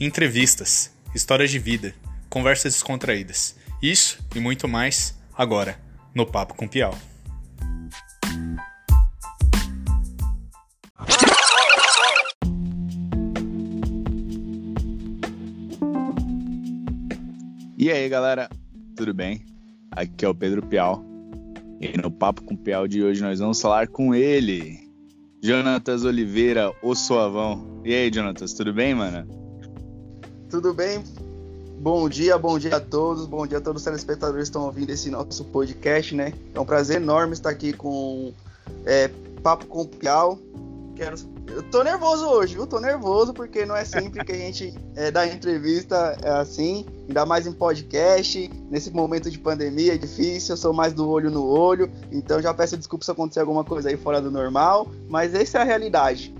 entrevistas, histórias de vida, conversas descontraídas. Isso e muito mais agora no Papo com Piau. E aí, galera, tudo bem? Aqui é o Pedro Piau. E no Papo com Piau de hoje nós vamos falar com ele, Jonatas Oliveira, o Suavão. E aí, Jonatas, tudo bem, mano? Tudo bem? Bom dia, bom dia a todos, bom dia a todos os telespectadores que estão ouvindo esse nosso podcast, né? É um prazer enorme estar aqui com é, Papo com Piau. Quero eu tô nervoso hoje, viu? Tô nervoso porque não é sempre que a gente é, dá entrevista assim, ainda mais em podcast. Nesse momento de pandemia é difícil, eu sou mais do olho no olho, então já peço desculpa se acontecer alguma coisa aí fora do normal, mas essa é a realidade.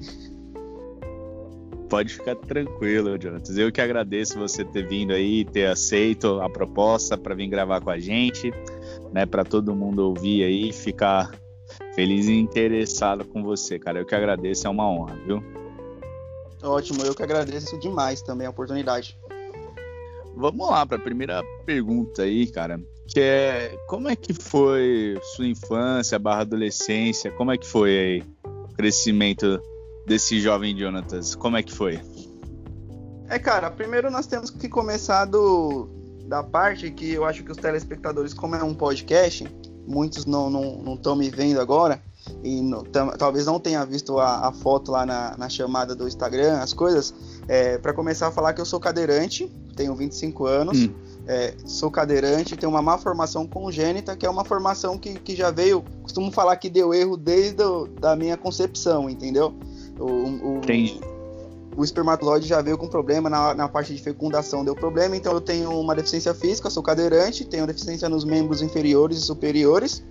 Pode ficar tranquilo, Jonathan. Eu que agradeço você ter vindo aí, ter aceito a proposta para vir gravar com a gente, né? Para todo mundo ouvir aí, ficar feliz e interessado com você, cara. Eu que agradeço, é uma honra, viu? Ótimo, eu que agradeço demais também a oportunidade. Vamos lá para a primeira pergunta aí, cara. Que é como é que foi sua infância, barra adolescência? Como é que foi aí o crescimento desse jovem Jonatas? Como é que foi? É, cara, primeiro nós temos que começar do, da parte que eu acho que os telespectadores, como é um podcast, muitos não estão não, não me vendo agora e não, talvez não tenha visto a, a foto lá na, na, chamada do Instagram, as coisas. É, para começar a falar que eu sou cadeirante, tenho 25 anos, hum. é, sou cadeirante, tenho uma má formação congênita, que é uma formação que, que já veio, costumo falar que deu erro desde a da minha concepção, entendeu? O, o, Entendi o espermatozoide já veio com problema na, na parte de fecundação, deu problema, então eu tenho uma deficiência física, sou cadeirante, tenho deficiência nos membros inferiores e superiores.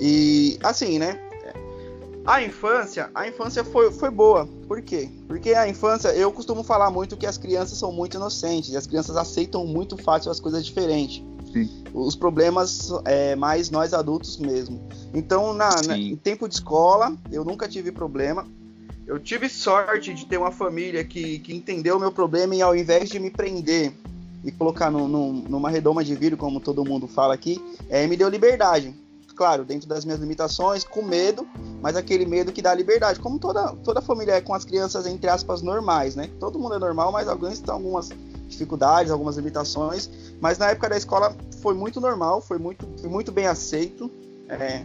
E assim, né? A infância, a infância foi, foi boa. Por quê? Porque a infância, eu costumo falar muito que as crianças são muito inocentes, e as crianças aceitam muito fácil as coisas diferentes. Sim. Os problemas é mais nós adultos mesmo. Então, na, na, em tempo de escola, eu nunca tive problema. Eu tive sorte de ter uma família que, que entendeu o meu problema e ao invés de me prender e colocar numa redoma de vidro, como todo mundo fala aqui, é, me deu liberdade. Claro, dentro das minhas limitações, com medo, mas aquele medo que dá liberdade. Como toda, toda família é com as crianças, entre aspas, normais, né? Todo mundo é normal, mas alguns têm algumas dificuldades, algumas limitações. Mas na época da escola foi muito normal, foi muito, foi muito bem aceito. É,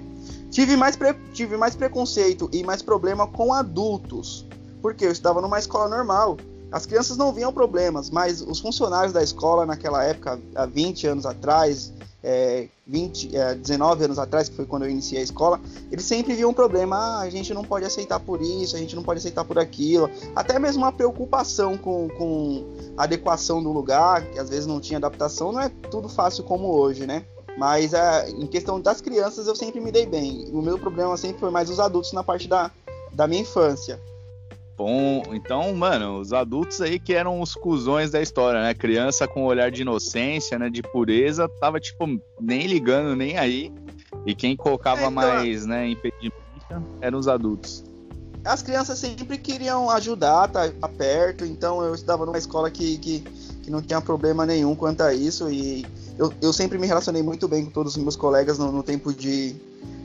Tive mais, pre... tive mais preconceito e mais problema com adultos, porque eu estava numa escola normal. As crianças não viam problemas, mas os funcionários da escola naquela época, há 20 anos atrás, é, 20, é, 19 anos atrás, que foi quando eu iniciei a escola, eles sempre viam um problema. Ah, a gente não pode aceitar por isso, a gente não pode aceitar por aquilo. Até mesmo uma preocupação com, com adequação do lugar, que às vezes não tinha adaptação, não é tudo fácil como hoje, né? Mas é, em questão das crianças, eu sempre me dei bem. O meu problema sempre foi mais os adultos na parte da, da minha infância. Bom, então, mano, os adultos aí que eram os cuzões da história, né? Criança com um olhar de inocência, né? De pureza, tava, tipo, nem ligando, nem aí. E quem colocava é, então, mais, né, impedimento eram os adultos. As crianças sempre queriam ajudar, tá, tá perto, então eu estudava numa escola que, que, que não tinha problema nenhum quanto a isso e eu, eu sempre me relacionei muito bem com todos os meus colegas no, no tempo de,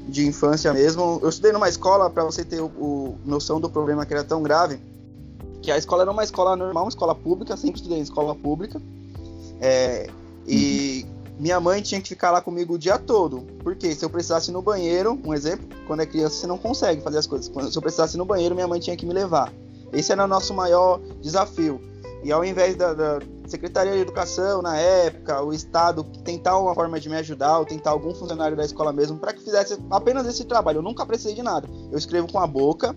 de infância mesmo. Eu estudei numa escola, para você ter o, o, noção do problema que era tão grave, que a escola era uma escola normal, uma escola pública, sempre estudei em escola pública. É, e uhum. minha mãe tinha que ficar lá comigo o dia todo. Porque se eu precisasse ir no banheiro, um exemplo, quando é criança você não consegue fazer as coisas. Quando, se eu precisasse ir no banheiro, minha mãe tinha que me levar. Esse era o nosso maior desafio. E ao invés da, da Secretaria de Educação na época, o Estado tentar uma forma de me ajudar, ou tentar algum funcionário da escola mesmo, para que fizesse apenas esse trabalho. Eu nunca precisei de nada. Eu escrevo com a boca,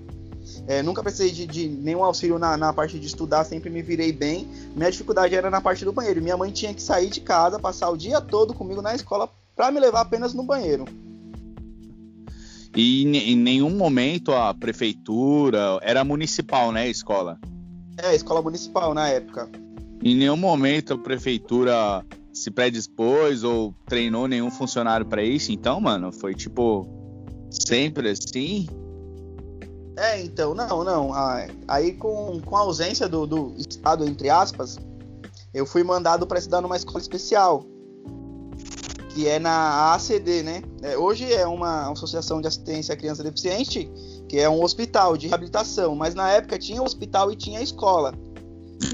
é, nunca precisei de, de nenhum auxílio na, na, parte de estudar, sempre me virei bem. Minha dificuldade era na parte do banheiro. Minha mãe tinha que sair de casa, passar o dia todo comigo na escola para me levar apenas no banheiro. E em nenhum momento a prefeitura era municipal, né, a escola? É, escola municipal na época. Em nenhum momento a prefeitura se predispôs ou treinou nenhum funcionário para isso, então, mano, foi tipo sempre assim? É, então, não, não. Aí com, com a ausência do, do Estado, entre aspas, eu fui mandado para estudar numa escola especial, que é na ACD, né? É, hoje é uma associação de assistência à criança deficiente, que é um hospital de reabilitação, mas na época tinha hospital e tinha escola.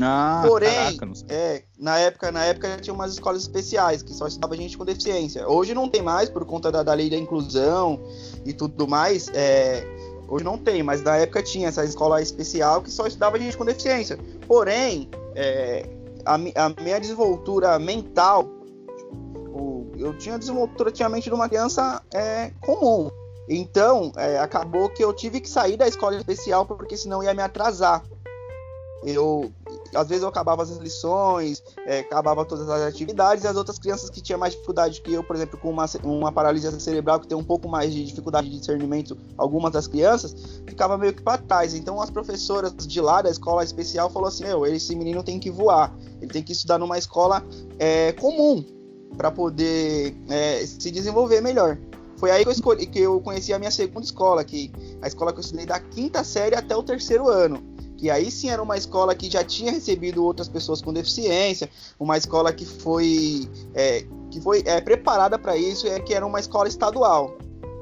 Ah, Porém, caraca, é, na época, na época tinha umas escolas especiais que só estudava gente com deficiência. Hoje não tem mais por conta da, da lei da inclusão e tudo mais. é, hoje não tem, mas na época tinha essa escola especial que só estudava gente com deficiência. Porém, é, a, a minha desenvoltura mental, o- eu tinha a desenvoltura tinha a mente de uma criança é, comum. Então, é, acabou que eu tive que sair da escola especial porque senão ia me atrasar. Eu, às vezes eu acabava as lições, é, acabava todas as atividades, e as outras crianças que tinham mais dificuldade que eu, por exemplo, com uma, uma paralisia cerebral que tem um pouco mais de dificuldade de discernimento, algumas das crianças, ficava meio que para trás. Então as professoras de lá da escola especial falou assim: meu, esse menino tem que voar, ele tem que estudar numa escola é, comum para poder é, se desenvolver melhor. Foi aí que eu escolhi, que eu conheci a minha segunda escola, que a escola que eu estudei da quinta série até o terceiro ano que aí sim era uma escola que já tinha recebido outras pessoas com deficiência, uma escola que foi, é, que foi é, preparada para isso, é que era uma escola estadual.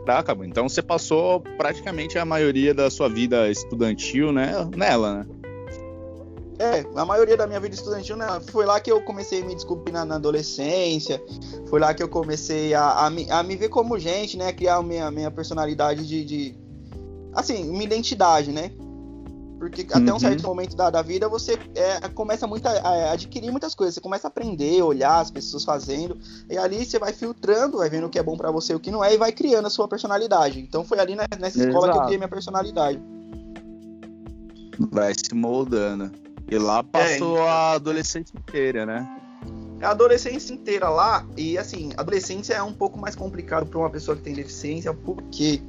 Caraca, mano. então você passou praticamente a maioria da sua vida estudantil, né, nela, né? É, a maioria da minha vida estudantil, né, foi lá que eu comecei a me descobrir na, na adolescência, foi lá que eu comecei a, a, me, a me ver como gente, né, criar a minha, minha personalidade de, de, assim, minha identidade, né, porque até um Uhum. certo momento da, da vida você é, começa muito a, a adquirir muitas coisas, você começa a aprender, olhar as pessoas fazendo, e ali você vai filtrando, vai vendo o que é bom pra você e o que não é, e vai criando a sua personalidade. Então foi ali né, nessa escola que eu Exato. criei minha personalidade. Vai se moldando. E lá passou a adolescência inteira, né? a adolescência inteira lá, e assim, a adolescência é um pouco mais complicado para uma pessoa que tem deficiência, por quê?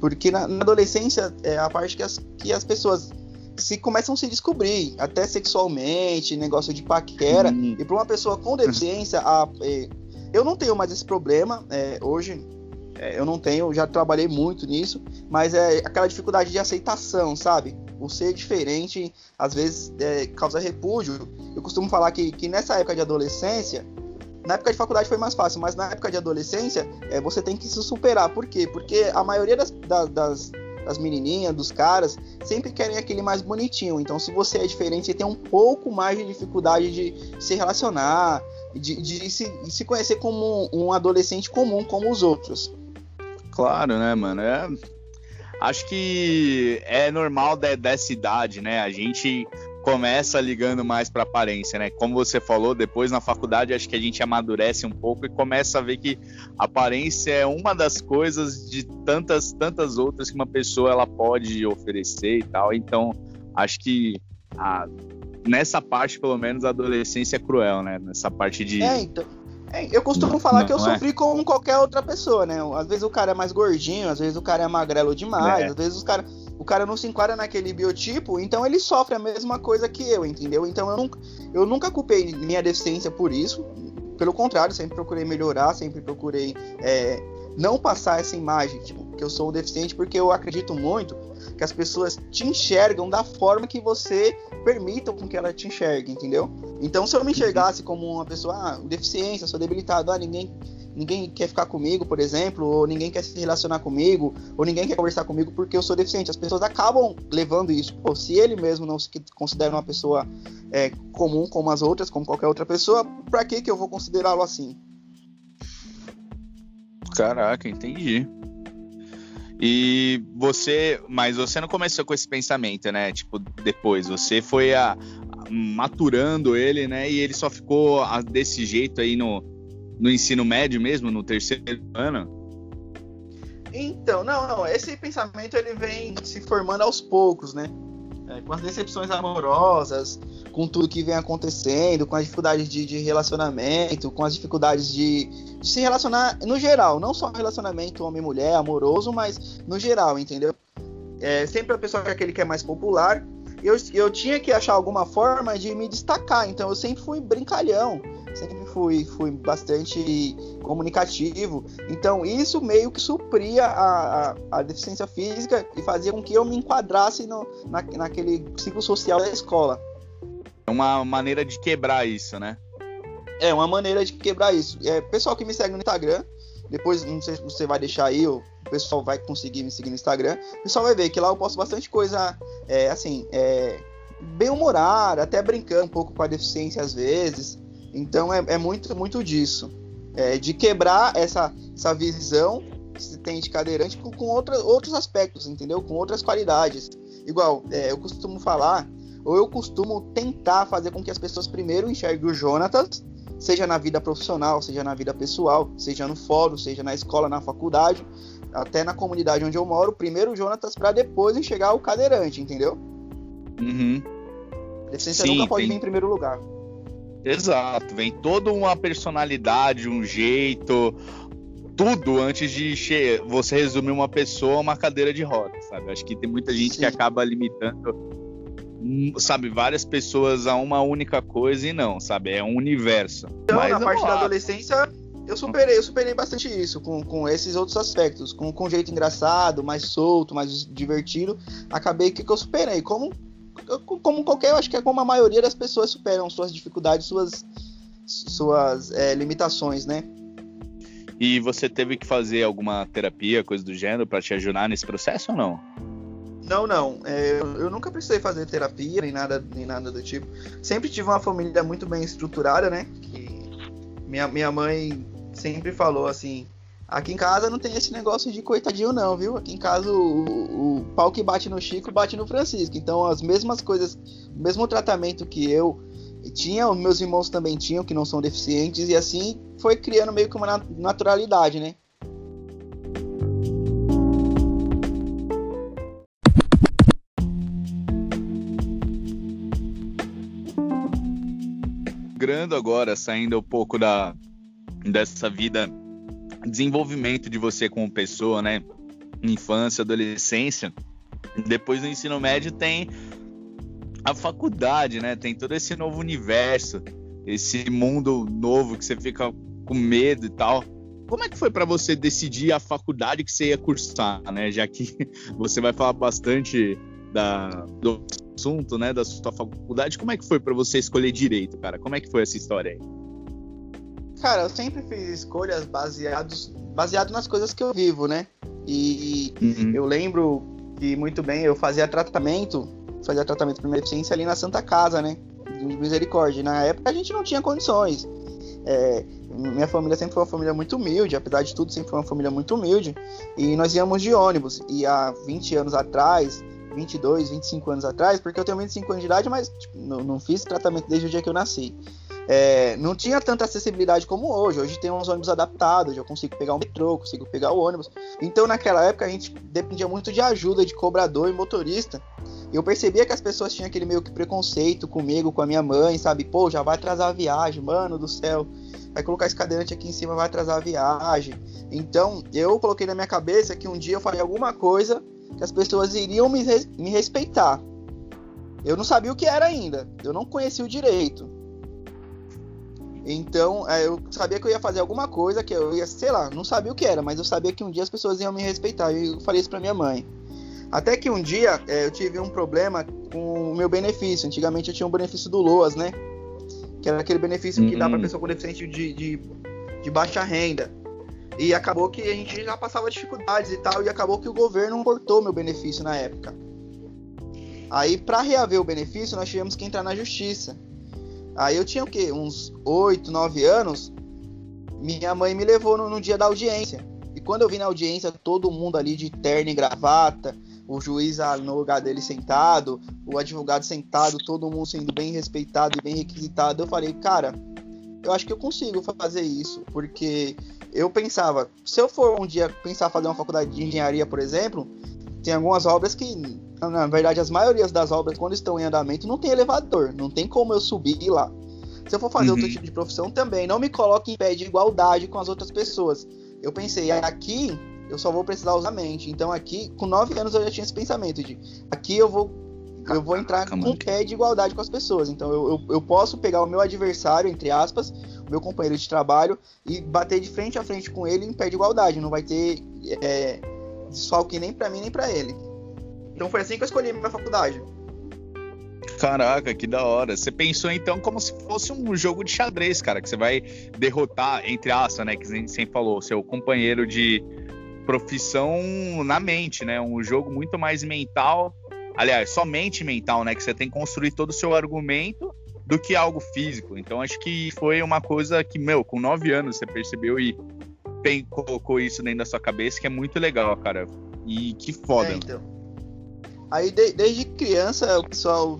Porque na, na adolescência é a parte que as, que as pessoas se começam a se descobrir, até sexualmente, negócio de paquera, Hum. e para uma pessoa com deficiência, a- é, eu não tenho mais esse problema, é, hoje é, eu não tenho, já trabalhei muito nisso, mas é aquela dificuldade de aceitação, sabe? O ser diferente, às vezes, é, causa repúdio. Eu costumo falar que, que nessa época de adolescência, na época de faculdade foi mais fácil, mas na época de adolescência, é, você tem que se superar. Por quê? Porque a maioria das, da- das, das menininhas, dos caras, sempre querem aquele mais bonitinho. Então, se você é diferente, você tem um pouco mais de dificuldade de se relacionar, de, de se, de se conhecer como um adolescente comum, como os outros. Claro, né, mano? É... Acho que é normal de- dessa idade, né? A gente começa ligando mais pra aparência, né? Como você falou, depois na faculdade acho que a gente amadurece um pouco e começa a ver que aparência é uma das coisas de tantas, tantas outras que uma pessoa ela pode oferecer e tal. Então, acho que a- nessa parte, pelo menos, a adolescência é cruel, né? Nessa parte de. É, então. É, eu costumo Não, falar que eu não é? sofri como qualquer outra pessoa, né? Às vezes o cara é mais gordinho, às vezes o cara é magrelo demais, É. às vezes os cara, o cara não se enquadra naquele biotipo, então ele sofre a mesma coisa que eu, entendeu? Então eu nunca, eu nunca culpei minha deficiência por isso. Pelo contrário, sempre procurei melhorar, sempre procurei é, não passar essa imagem, tipo, que eu sou um deficiente, porque eu acredito muito que as pessoas te enxergam da forma que você permita com que ela te enxergue, entendeu? Então, se eu me enxergasse como uma pessoa, ah, deficiência, sou debilitado, ah, ninguém, ninguém quer ficar comigo, por exemplo, ou ninguém quer se relacionar comigo, ou ninguém quer conversar comigo porque eu sou deficiente. As pessoas acabam levando isso. Pô, se ele mesmo não se considera uma pessoa é, comum como as outras, como qualquer outra pessoa, pra que que eu vou considerá-lo assim? Caraca, entendi. E você, mas você não começou com esse pensamento, né? Tipo, depois você foi a, a- maturando ele, né? E ele só ficou a- desse jeito aí no, no ensino médio mesmo, no terceiro ano. Então, não, não, esse pensamento ele vem se formando aos poucos, né? É, com as decepções amorosas, com tudo que vem acontecendo, com as dificuldades de, de relacionamento, com as dificuldades de, de se relacionar no geral, não só relacionamento homem-mulher, amoroso, mas no geral, entendeu? É, sempre a pessoa é aquele que é mais popular. Eu, eu tinha que achar alguma forma de me destacar, então eu sempre fui brincalhão, sempre fui, fui bastante comunicativo. Então isso meio que supria a, a, a deficiência física e fazia com que eu me enquadrasse no, na, naquele ciclo social da escola. uma maneira de quebrar isso, né? É uma maneira de quebrar isso. É, pessoal que me segue no Instagram, depois não sei se você vai deixar aí, o pessoal vai conseguir me seguir no Instagram. O pessoal vai ver que lá eu posto bastante coisa, é, assim, é, bem humorada, até brincando um pouco com a deficiência às vezes. Então é, é muito, muito disso. É, de quebrar essa, essa visão que se tem de cadeirante com, com outra, outros aspectos, entendeu? Com outras qualidades. Igual, é, eu costumo falar, ou eu costumo tentar fazer com que as pessoas primeiro enxerguem o Jonatas, seja na vida profissional, seja na vida pessoal, seja no fórum, seja na escola, na faculdade, até na comunidade onde eu moro, primeiro o Jonatas para depois enxergar o cadeirante, entendeu? Uhum. Deficiência Sim, nunca pode tem... vir em primeiro lugar. Exato, vem toda uma personalidade, um jeito, tudo antes de você resumir uma pessoa a uma cadeira de rodas, sabe? Acho que tem muita gente Sim. que acaba limitando, sabe, várias pessoas a uma única coisa e não, sabe? É um universo. Então, Mas na parte da adolescência, eu superei, eu superei bastante isso, com, com esses outros aspectos, com, com um jeito engraçado, mais solto, mais divertido. Acabei que, que eu superei. Como como qualquer, eu acho que é como a maioria das pessoas superam suas dificuldades, suas, suas é, limitações, né? E você teve que fazer alguma terapia, coisa do gênero, para te ajudar nesse processo ou não? Não, não. É, eu, nunca precisei fazer terapia, nem nada, nem nada do tipo. Sempre tive uma família muito bem estruturada, né? Que minha, minha mãe sempre falou assim: Aqui em casa não tem esse negócio de coitadinho, não, viu? Aqui em casa o, o, pau que bate no Chico bate no Francisco. Então, as mesmas coisas, o mesmo tratamento que eu tinha, os meus irmãos também tinham, que não são deficientes, e assim foi criando meio que uma naturalidade, né? Grando agora, saindo um pouco da, dessa vida desenvolvimento de você como pessoa, né? Infância, adolescência. Depois do ensino médio tem a faculdade, né? Tem todo esse novo universo, esse mundo novo que você fica com medo e tal. Como é que foi para você decidir a faculdade que você ia cursar, né? Já que você vai falar bastante da, do assunto, né, da sua faculdade. Como é que foi para você escolher direito, cara? Como é que foi essa história aí? Cara, eu sempre fiz escolhas baseados, baseado nas coisas que eu vivo, né? E uhum. eu lembro que muito bem eu fazia tratamento, fazia tratamento de deficiência ali na Santa Casa, né? De misericórdia. Na época a gente não tinha condições. É, minha família sempre foi uma família muito humilde, apesar de tudo, sempre foi uma família muito humilde. E nós íamos de ônibus. E há 20 anos atrás, 22, 25 anos atrás, porque eu tenho 25 anos de idade, mas tipo, não, não fiz tratamento desde o dia que eu nasci é, não tinha tanta acessibilidade como hoje. Hoje tem uns ônibus adaptados, eu consigo pegar um metrô, consigo pegar o ônibus. Então naquela época a gente dependia muito de ajuda de cobrador e motorista. Eu percebia que as pessoas tinham aquele meio que preconceito comigo, com a minha mãe, sabe? Pô, já vai atrasar a viagem, mano do céu. Vai colocar esse cadeirante aqui em cima, vai atrasar a viagem. Então eu coloquei na minha cabeça que um dia eu faria alguma coisa que as pessoas iriam me, me respeitar. Eu não sabia o que era ainda, eu não conhecia o direito. Então, é, eu sabia que eu ia fazer alguma coisa que eu ia, sei lá, não sabia o que era, mas eu sabia que um dia as pessoas iam me respeitar. E eu falei isso pra minha mãe. Até que um dia é, eu tive um problema com o meu benefício. Antigamente eu tinha um benefício do LOAS, né? Que era aquele benefício uhum. que dá pra uhum. pessoa com deficiência de, de, de baixa renda. E acabou que a gente já passava dificuldades e tal, e acabou que o governo cortou meu benefício na época. Aí, para reaver o benefício, nós tivemos que entrar na justiça. Aí eu tinha o quê? Uns 8, 9 anos. Minha mãe me levou no, no, dia da audiência. E quando eu vi na audiência, todo mundo ali de terno e gravata, o juiz no lugar dele sentado, o advogado sentado, todo mundo sendo bem respeitado e bem requisitado, eu falei, cara, eu acho que eu consigo fazer isso, porque eu pensava, se eu for um dia pensar fazer uma faculdade de engenharia, por exemplo, tem algumas obras que na verdade, as maiorias das obras, quando estão em andamento, não tem elevador. Não tem como eu subir lá. Se eu for fazer uhum. outro tipo de profissão também, não me coloque em pé de igualdade com as outras pessoas. Eu pensei, aqui eu só vou precisar usar a mente. Então aqui, com nove anos, eu já tinha esse pensamento de aqui eu vou eu vou entrar com pé de igualdade com as pessoas. Então eu, eu, eu, posso pegar o meu adversário, entre aspas, meu companheiro de trabalho, e bater de frente a frente com ele em pé de igualdade. Não vai ter é, desfalque nem para mim nem para ele. Então foi assim que eu escolhi minha faculdade. Caraca, que da hora. Você pensou então como se fosse um jogo de xadrez, cara, que você vai derrotar, entre aspas, né, que a gente sempre falou, seu companheiro de profissão na mente, né? Um jogo muito mais mental, aliás, somente mental, né? Que você tem que construir todo o seu argumento do que algo físico. Então acho que foi uma coisa que, meu, com nove anos você percebeu e colocou isso dentro da sua cabeça, que é muito legal, cara. E que foda. É, então. Aí de, desde criança o pessoal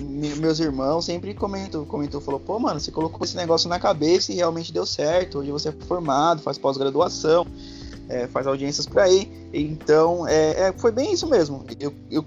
meus irmãos sempre comentou, comentou, falou, pô, mano, você colocou esse negócio na cabeça e realmente deu certo. Hoje você é formado, faz pós-graduação, é, faz audiências por aí. Então, é, é, foi bem isso mesmo. Eu, eu,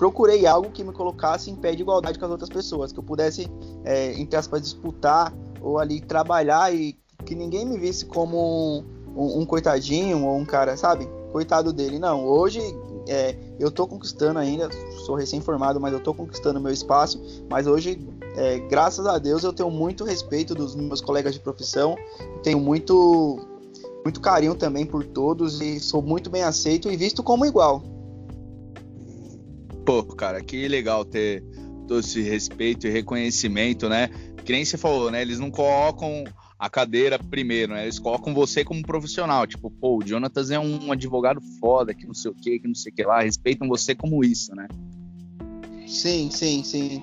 procurei algo que me colocasse em pé de igualdade com as outras pessoas, que eu pudesse, é, entre aspas, disputar ou ali trabalhar e que ninguém me visse como um, um, coitadinho ou um cara, sabe? Coitado dele. Não, hoje é, eu tô conquistando ainda, sou recém-formado, mas eu tô conquistando meu espaço. Mas hoje, é, graças a Deus, eu tenho muito respeito dos meus colegas de profissão, tenho muito, muito carinho também por todos e sou muito bem aceito e visto como igual. Pô, cara, que legal ter todo esse respeito e reconhecimento, né? Que nem você falou, né? Eles não colocam a cadeira primeiro, né? Eles colocam você como profissional. Tipo, pô, o Jonatas é um advogado foda, que não sei o que, que não sei o que lá. Respeitam você como isso, né? Sim, sim, sim.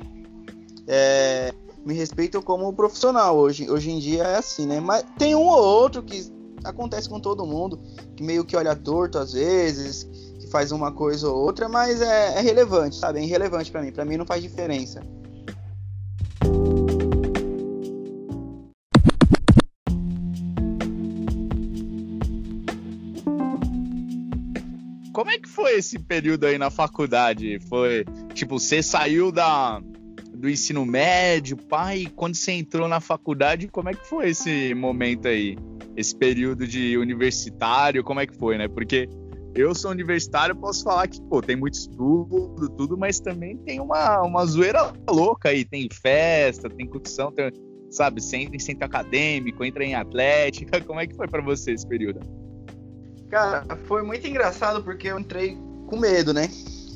É, me respeitam como profissional hoje. Hoje em dia é assim, né? Mas tem um ou outro que acontece com todo mundo, que meio que olha torto às vezes, que faz uma coisa ou outra, mas é, é relevante, sabe? É irrelevante para mim. Para mim não faz diferença. como é que foi esse período aí na faculdade? Foi, tipo, você saiu da, do ensino médio, pai, quando você entrou na faculdade, como é que foi esse momento aí? Esse período de universitário, como é que foi, né? Porque eu sou universitário, posso falar que, pô, tem muito estudo, tudo, mas também tem uma, uma zoeira louca aí. Tem festa, tem curtição, tem, sabe, você entra em centro acadêmico, entra em atlética. Como é que foi para você esse período? Cara, foi muito engraçado porque eu entrei com medo, né?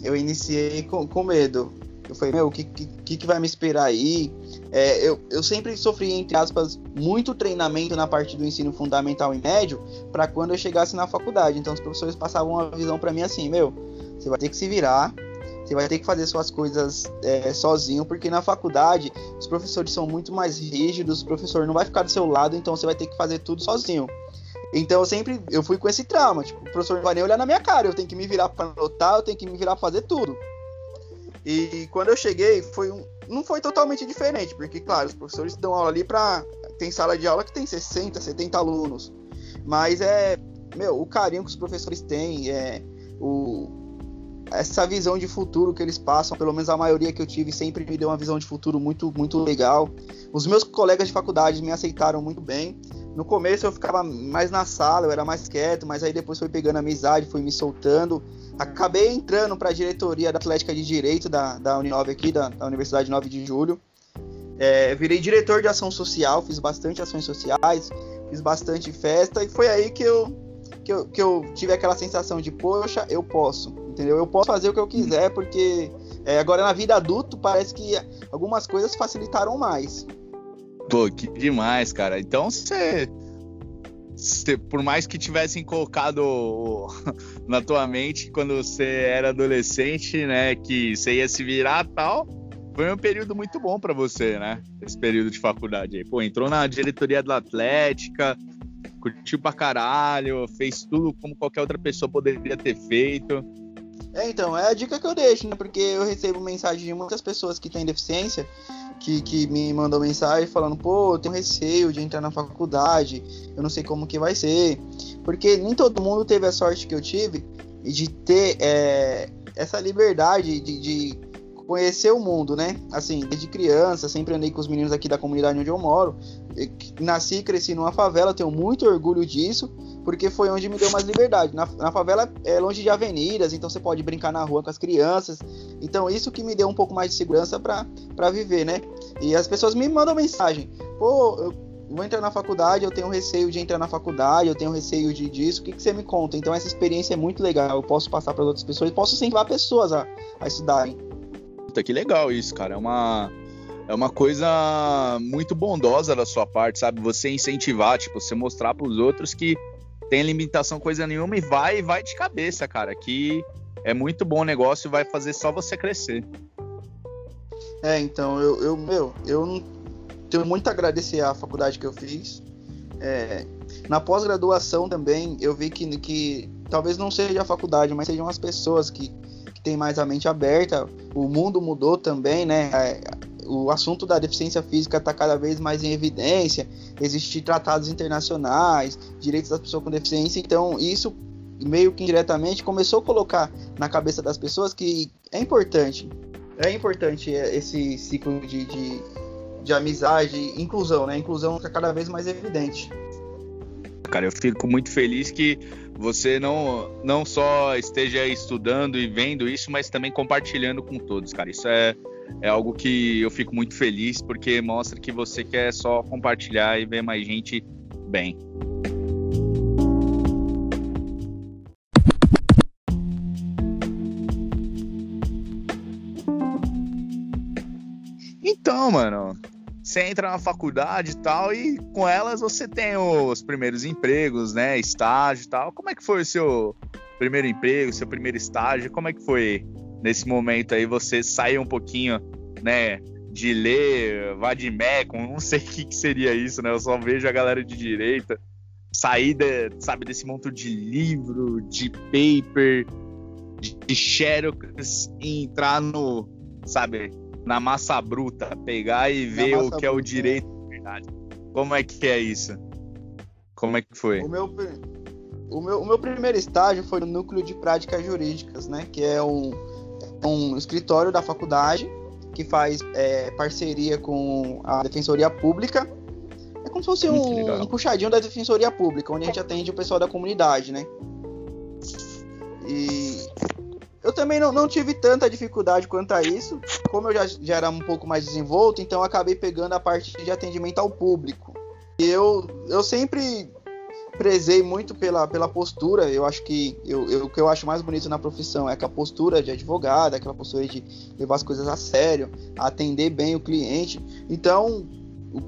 Eu iniciei com, com medo. Eu falei, meu, o que, que, que vai me esperar aí? É, eu, eu sempre sofri, entre aspas, muito treinamento na parte do ensino fundamental e médio para quando eu chegasse na faculdade. Então os professores passavam uma visão para mim assim, meu, você vai ter que se virar, você vai ter que fazer suas coisas é, sozinho, porque na faculdade os professores são muito mais rígidos, o professor não vai ficar do seu lado, então você vai ter que fazer tudo sozinho. Então eu sempre eu fui com esse trauma, tipo, o professor não vai nem olhar na minha cara, eu tenho que me virar para anotar, eu tenho que me virar para fazer tudo. E quando eu cheguei, foi um, não foi totalmente diferente, porque claro, os professores dão aula ali para tem sala de aula que tem 60, 70 alunos. Mas é, meu, o carinho que os professores têm, é o essa visão de futuro que eles passam, pelo menos a maioria que eu tive sempre me deu uma visão de futuro muito muito legal. Os meus colegas de faculdade me aceitaram muito bem. No começo eu ficava mais na sala, eu era mais quieto, mas aí depois foi pegando amizade, fui me soltando. Acabei entrando para a diretoria da Atlética de Direito da, da Uninove aqui, da, da Universidade 9 de Julho. É, virei diretor de ação social, fiz bastante ações sociais, fiz bastante festa, e foi aí que eu, que eu, que eu tive aquela sensação de, poxa, eu posso, entendeu? Eu posso fazer o que eu quiser, porque é, agora na vida adulto parece que algumas coisas facilitaram mais. Pô, que demais, cara. Então você. Por mais que tivessem colocado na tua mente quando você era adolescente, né, que você ia se virar tal, foi um período muito bom para você, né? Esse período de faculdade aí. Pô, entrou na diretoria da Atlética, curtiu pra caralho, fez tudo como qualquer outra pessoa poderia ter feito. É, então, é a dica que eu deixo, né? Porque eu recebo mensagem de muitas pessoas que têm deficiência que, que me mandou mensagem falando, pô, eu tenho receio de entrar na faculdade, eu não sei como que vai ser. Porque nem todo mundo teve a sorte que eu tive de ter é, essa liberdade de, de, conhecer o mundo, né? Assim, desde criança, sempre andei com os meninos aqui da comunidade onde eu moro. Nasci e cresci numa favela, tenho muito orgulho disso, porque foi onde me deu mais liberdade. Na, na favela é longe de avenidas, então você pode brincar na rua com as crianças. Então, isso que me deu um pouco mais de segurança para viver, né? E as pessoas me mandam mensagem: pô, eu vou entrar na faculdade, eu tenho receio de entrar na faculdade, eu tenho receio de disso, o que, que você me conta? Então, essa experiência é muito legal, eu posso passar para outras pessoas posso incentivar pessoas a, a estudarem. Puta, que legal isso, cara. É uma, é uma coisa muito bondosa da sua parte, sabe? Você incentivar, tipo, você mostrar para os outros que tem limitação coisa nenhuma e vai, vai de cabeça, cara. Que é muito bom negócio e vai fazer só você crescer. É, então, eu, eu meu, eu tenho muito a agradecer à faculdade que eu fiz. É, na pós-graduação também, eu vi que, que talvez não seja a faculdade, mas sejam as pessoas que, têm mais a mente aberta. O mundo mudou também, né? É, o assunto da deficiência física está cada vez mais em evidência. Existem tratados internacionais, direitos das pessoas com deficiência. Então, isso meio que indiretamente começou a colocar na cabeça das pessoas que é importante. É importante esse ciclo de, de, de amizade, inclusão, né? Inclusão fica cada vez mais evidente. Cara, eu fico muito feliz que você não, não só esteja estudando e vendo isso, mas também compartilhando com todos, cara. Isso é, é algo que eu fico muito feliz porque mostra que você quer só compartilhar e ver mais gente bem. Então, mano, você entra na faculdade e tal, e com elas você tem os primeiros empregos, né? Estágio e tal. Como é que foi o seu primeiro emprego, seu primeiro estágio? Como é que foi nesse momento aí você sair um pouquinho, né? De ler, vademecum, não sei o que, que seria isso, né? Eu só vejo a galera de direita sair, de, sabe, desse monte de livro, de paper, de, de xerox e entrar no, sabe, na massa bruta, pegar e na ver o que é o direito de verdade. Como é que é isso? Como é que foi? O meu, o meu, o meu primeiro estágio foi no núcleo de práticas jurídicas, né? Que é um, um escritório da faculdade que faz é, parceria com a Defensoria Pública. É como se fosse um, um, puxadinho da Defensoria Pública, onde a gente atende o pessoal da comunidade, né? E eu também não, não tive tanta dificuldade quanto a isso. Como eu já, já era um pouco mais desenvolto, então acabei pegando a parte de atendimento ao público. Eu, eu sempre prezei muito pela, pela postura. Eu acho que eu, eu, o que eu acho mais bonito na profissão é que a postura de advogado, aquela postura de levar as coisas a sério, atender bem o cliente. Então,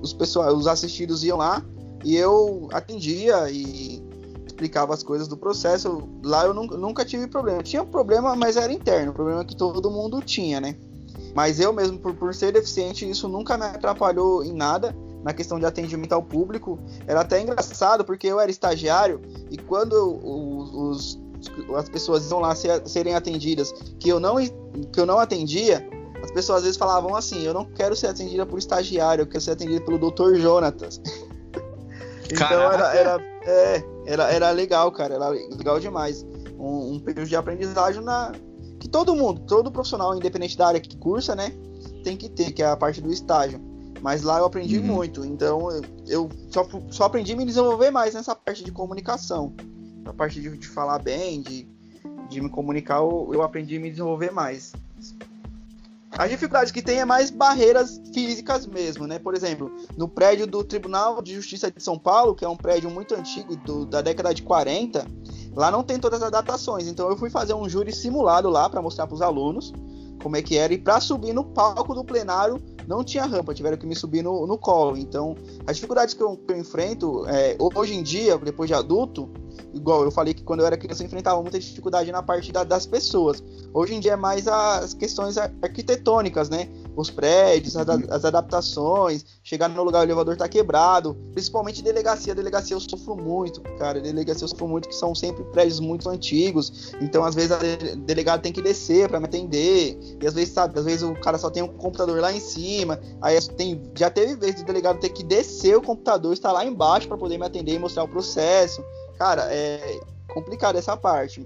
os pessoal, os assistidos iam lá e eu atendia e explicava as coisas do processo. Lá eu nunca, nunca tive problema. Tinha um problema, mas era interno. O problema que todo mundo tinha, né? Mas eu mesmo, por, por ser deficiente, isso nunca me atrapalhou em nada na questão de atendimento ao público. Era até engraçado, porque eu era estagiário e quando os, os, as pessoas iam lá ser, serem atendidas que eu, não, que eu não atendia, as pessoas às vezes falavam assim: Eu não quero ser atendida por estagiário, eu quero ser atendida pelo Dr. Jonatas. então era, era, é, era, era legal, cara, era legal demais. Um, um período de aprendizagem na, que todo mundo, todo profissional, independente da área que cursa, né, tem que ter, que é a parte do estágio. Mas lá eu aprendi uhum. muito, então eu só, só aprendi a me desenvolver mais nessa parte de comunicação. A parte de, de falar bem, de, de me comunicar, eu, eu aprendi a me desenvolver mais. As dificuldades que tem é mais barreiras físicas mesmo, né? Por exemplo, no prédio do Tribunal de Justiça de São Paulo, que é um prédio muito antigo do, da década de 40, lá não tem todas as adaptações. Então eu fui fazer um júri simulado lá para mostrar para os alunos como é que era e para subir no palco do plenário não tinha rampa, tiveram que me subir no, no colo. Então, as dificuldades que eu, que eu enfrento é, hoje em dia, depois de adulto, igual eu falei que quando eu era criança eu enfrentava muita dificuldade na parte da, das pessoas. Hoje em dia é mais as questões arquitetônicas, né? Os prédios, as, uhum. as adaptações, chegar no lugar o elevador tá quebrado, principalmente delegacia. Delegacia eu sofro muito, cara. Delegacia eu sofro muito, que são sempre prédios muito antigos. Então, às vezes, a delegada tem que descer para me atender. E às vezes, sabe, às vezes o cara só tem um computador lá em cima. Aí tem, já teve vezes de delegado ter que descer o computador, estar lá embaixo para poder me atender e mostrar o processo. Cara, é complicado essa parte.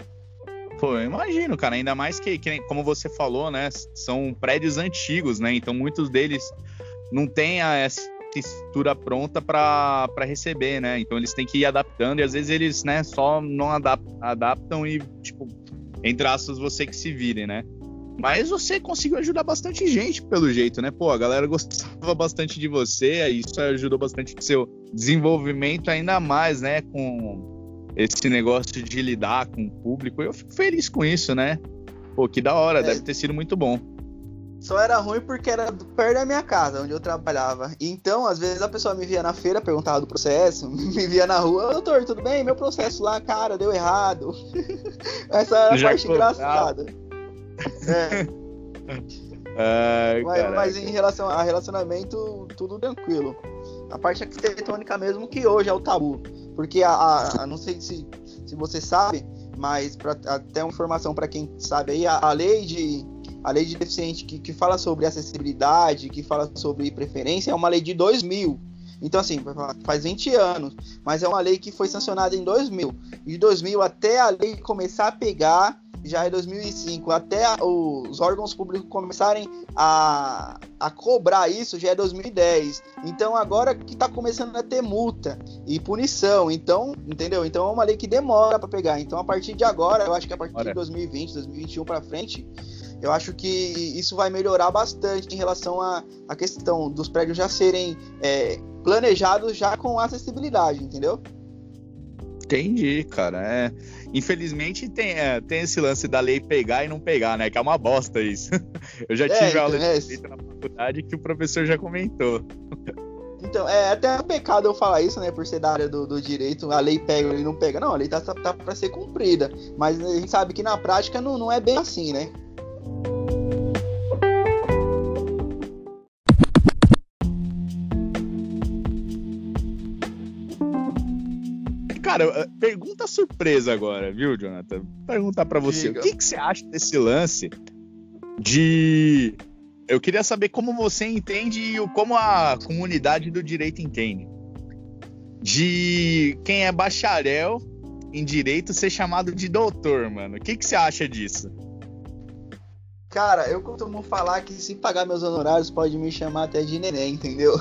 Pô, eu imagino, cara. Ainda mais que, que, como você falou, né? São prédios antigos, né? Então muitos deles não têm essa estrutura pronta para receber, né? Então eles têm que ir adaptando e às vezes eles, né, só não adaptam e, tipo, entre aspas, você que se vire, né? Mas você conseguiu ajudar bastante gente, pelo jeito, né? Pô, a galera gostava bastante de você, isso ajudou bastante no seu desenvolvimento ainda mais, né? Com esse negócio de lidar com o público. Eu fico feliz com isso, né? Pô, que da hora, é. deve ter sido muito bom. só era ruim porque era perto da minha casa, onde eu trabalhava. Então, às vezes a pessoa me via na feira, perguntava do processo, me via na rua, doutor, tudo bem? Meu processo lá, cara, deu errado. Essa era a Já parte engraçada. É. Ai, Mas, mas em relação a relacionamento, tudo tranquilo. A parte arquitetônica mesmo que hoje é o tabu. Porque a, a- a- não sei se, se você sabe, mas pra, até uma informação para quem sabe aí, a, a lei de a lei de deficiente que, que fala sobre acessibilidade, que fala sobre preferência, é uma lei de 2000. Então, assim, faz 20 anos, mas é uma lei que foi sancionada em 2000. De 2000 até a lei começar a pegar, já é 2005. Até os órgãos públicos começarem a, a cobrar isso, já é 2010. Então, agora que está começando a ter multa e punição. Então, entendeu? Então, é uma lei que demora para pegar. Então, a partir de agora, eu acho que a partir Olha. de 2020, 2021 para frente, eu acho que isso vai melhorar bastante em relação à à questão dos prédios já serem é, planejados já com acessibilidade, entendeu? Entendi, cara. É. Infelizmente tem, é, tem esse lance da lei pegar e não pegar, né? Que é uma bosta isso. Eu já É, tive então, aula de é. direito na faculdade que o professor já comentou. Então, é até um pecado eu falar isso, né? Por ser da área do, do direito, a lei pega e não pega. Não, a lei tá, tá, tá para ser cumprida. Mas a gente sabe que na prática não, não é bem assim, né? Cara, eh, pergunta surpresa agora, viu, Jonathan? Perguntar pra você, Diga. o que, que você acha desse lance de... Eu queria saber como você entende e como a comunidade do direito entende. De quem é bacharel em direito ser chamado de doutor, mano. O que, que você acha disso? Cara, eu costumo falar que se pagar meus honorários pode me chamar até de neném, entendeu?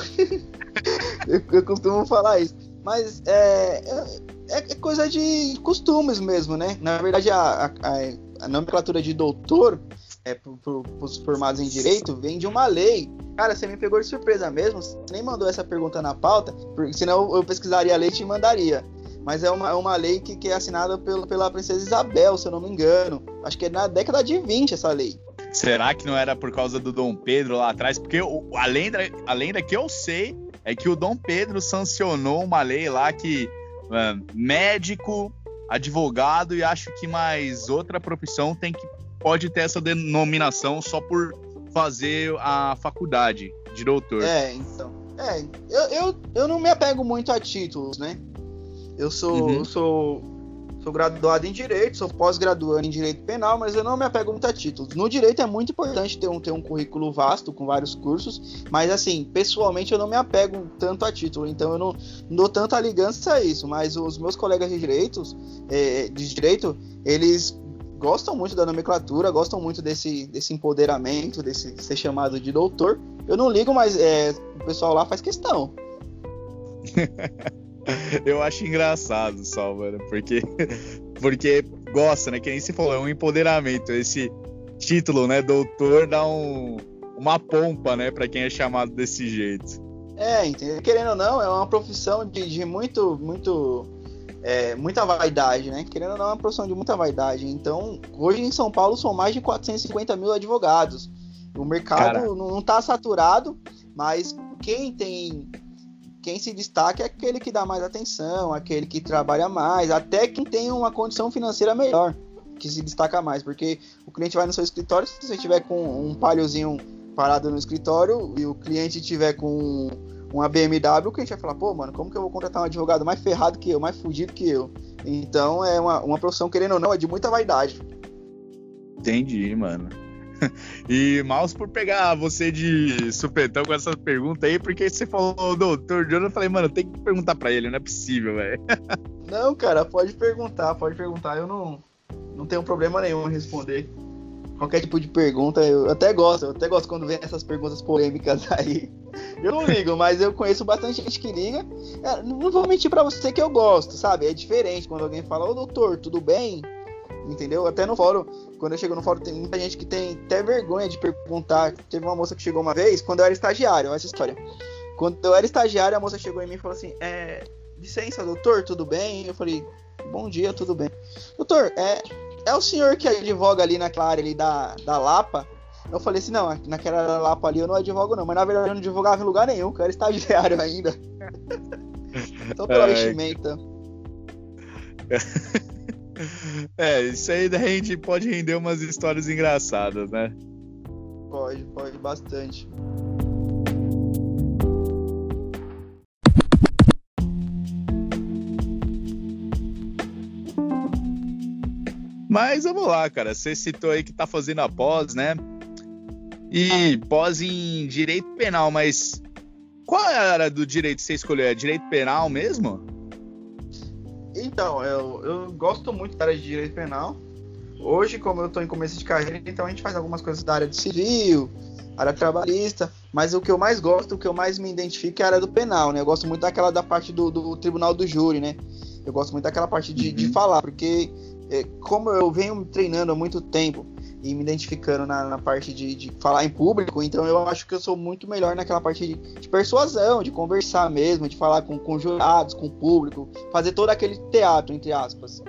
eu, eu costumo falar isso. Mas é, é, é coisa de costumes mesmo, né? Na verdade, a, a- a- nomenclatura de doutor, é, pro, pros formados em direito, vem de uma lei. Cara, você me pegou de surpresa mesmo, você nem mandou essa pergunta na pauta, porque senão eu pesquisaria a lei e te mandaria. Mas é uma, é uma lei que, que é assinada pelo, pela princesa Isabel, se eu não me engano. Acho que é na década de 20 essa lei. Será que não era por causa do Dom Pedro lá atrás? Porque o, a, lenda, a lenda que eu sei é que o Dom Pedro sancionou uma lei lá que ah, médico, advogado e acho que mais outra profissão tem que pode ter essa denominação só por fazer a faculdade de doutor. É, então. É, eu, eu, eu não me apego muito a títulos, né? Eu sou, Uhum. eu sou, sou graduado em Direito, sou pós-graduando em Direito Penal, mas eu não me apego muito a títulos. No Direito é muito importante ter um, ter um currículo vasto, com vários cursos, mas assim, pessoalmente eu não me apego tanto a título, então eu não, não dou tanta ligança a isso, mas os meus colegas de Direitos, é, de Direito, eles gostam muito da nomenclatura, gostam muito desse, desse empoderamento, desse ser chamado de doutor. Eu não ligo, mas é, o pessoal lá faz questão. Eu acho engraçado só, mano, porque, porque gosta, né? Que nem se falou, é um empoderamento. Esse título, né, doutor, dá um, uma pompa, né, pra quem é chamado desse jeito. É, entendeu? Querendo ou não, é uma profissão de, de muito, muito, é, muita vaidade, né? Querendo ou não, é uma profissão de muita vaidade. Então, hoje em São Paulo são mais de 450 mil advogados. O mercado Cara. não, não tá saturado, mas quem tem. Quem se destaca é aquele que dá mais atenção, aquele que trabalha mais, até quem tem uma condição financeira melhor, que se destaca mais, porque o cliente vai no seu escritório, se você tiver com um palhozinho parado no escritório e o cliente tiver com uma BMW, o cliente vai falar, pô, mano, como que eu vou contratar um advogado mais ferrado que eu, mais fudido que eu? Então é uma, uma profissão, querendo ou não, é de muita vaidade. Entendi, mano. E mal por pegar você de supetão com essa pergunta aí, porque você falou doutor Jonathan, eu falei, mano, tem que perguntar pra ele, não é possível, velho. Não, cara, pode perguntar, pode perguntar, eu não, não tenho problema nenhum em responder. Qualquer tipo de pergunta, eu até gosto, eu até gosto quando vem essas perguntas polêmicas aí. Eu não ligo, mas eu conheço bastante gente que liga. É, não vou mentir pra você que eu gosto, sabe? É diferente quando alguém fala, ô doutor, tudo bem? Entendeu? Até no fórum, quando eu chego no fórum, tem muita gente que tem até vergonha de perguntar. Teve uma moça que chegou uma vez, quando eu era estagiário, olha essa história. Quando eu era estagiário, a moça chegou em mim e falou assim: é, licença, doutor, tudo bem? Eu falei, bom dia, tudo bem. Doutor, é, é o senhor que advoga ali naquela área ali da, da Lapa? Eu falei assim, não, naquela Lapa ali eu não advogo não, mas na verdade eu não advogava em lugar nenhum, eu era estagiário ainda. Só pelo vestimenta. É, isso aí da gente pode render umas histórias engraçadas, né? Pode, pode, bastante. Mas vamos lá, cara. Você citou aí que tá fazendo a pós, né? E pós em direito penal, mas qual era do direito que você escolheu? É direito penal mesmo? Então, eu, eu gosto muito da área de direito penal. Hoje, como eu estou em começo de carreira, então a gente faz algumas coisas da área de civil, área trabalhista, mas o que eu mais gosto, o que eu mais me identifico é a área do penal, né? Eu gosto muito daquela da parte do, do tribunal do júri, né? Eu gosto muito daquela parte de, uhum. de falar, porque é, como eu venho treinando há muito tempo e me identificando na, na parte de, de, falar em público, então eu acho que eu sou muito melhor naquela parte de, de persuasão, de conversar mesmo, de falar com, com jurados, com o público, fazer todo aquele teatro, entre aspas.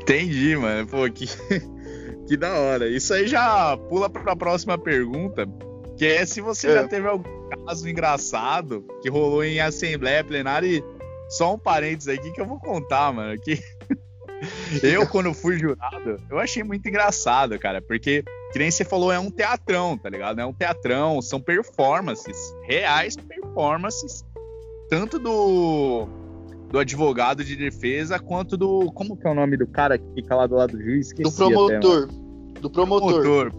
Entendi, mano. Pô, que, que da hora. Isso aí já pula para a próxima pergunta, que é se você é. já teve algum caso engraçado que rolou em assembleia plenária e só um parênteses aqui que eu vou contar, mano, que eu, quando fui jurado, eu achei muito engraçado, cara, porque, que nem você falou, é um teatrão, tá ligado? É um teatrão, são performances, reais performances, tanto do, do advogado de defesa quanto do. Como que é o nome do cara que fica lá do lado do juiz? Esqueci do promotor. Até, do promotor. promotor.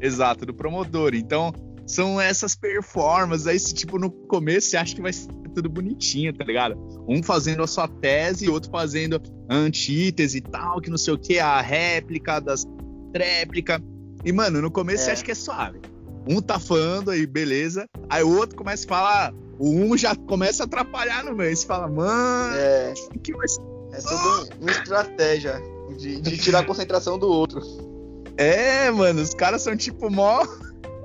Exato, do promotor. Então, são essas performances aí, se, tipo, no começo você acha que vai ser tudo bonitinho, tá ligado? Um fazendo a sua tese, e outro fazendo a antítese e tal, que não sei o que, a réplica das réplica. E, mano, no começo é. você acha que é suave. Um tá falando aí, beleza. Aí o outro começa a falar, o um já começa a atrapalhar no meio. Você fala, mano, é, que vai ser? É tudo uma estratégia de, de tirar a concentração do outro. É, mano, os caras são tipo mó.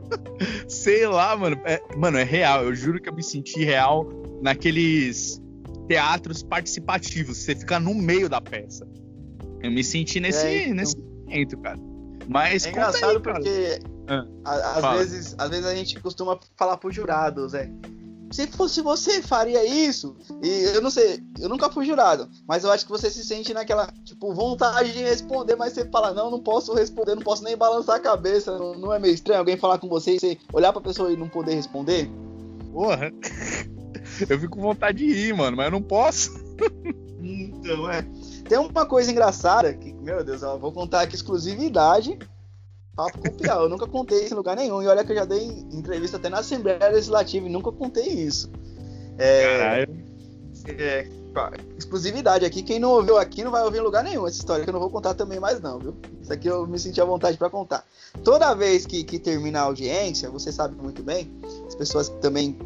Sei lá, mano. É, mano, é real. Eu juro que eu me senti real naqueles teatros participativos. Você fica no meio da peça. Eu me senti nesse, é, então... nesse momento, cara. Mas é engraçado aí, porque ah, às, vezes, às vezes a gente costuma falar pros jurados, é. Se fosse você, faria isso. E eu não sei, eu nunca fui jurado, mas eu acho que você se sente naquela, tipo, vontade de responder, mas você fala, não, não posso responder, não posso nem balançar a cabeça. Não, não é meio estranho alguém falar com você e você olhar pra pessoa e não poder responder? Porra. Eu fico com vontade de rir, mano, mas eu não posso. Então, é. Tem uma coisa engraçada que, meu Deus, eu vou contar aqui exclusividade. Papo com Piau. Eu nunca contei isso em lugar nenhum. E olha que eu já dei entrevista até na Assembleia Legislativa e nunca contei isso. É, Caralho. É, exclusividade aqui. Quem não ouviu aqui não vai ouvir em lugar nenhum essa história, que eu não vou contar também mais, não, viu? Isso aqui eu me senti à vontade para contar. Toda vez que, que termina a audiência, você sabe muito bem, as pessoas também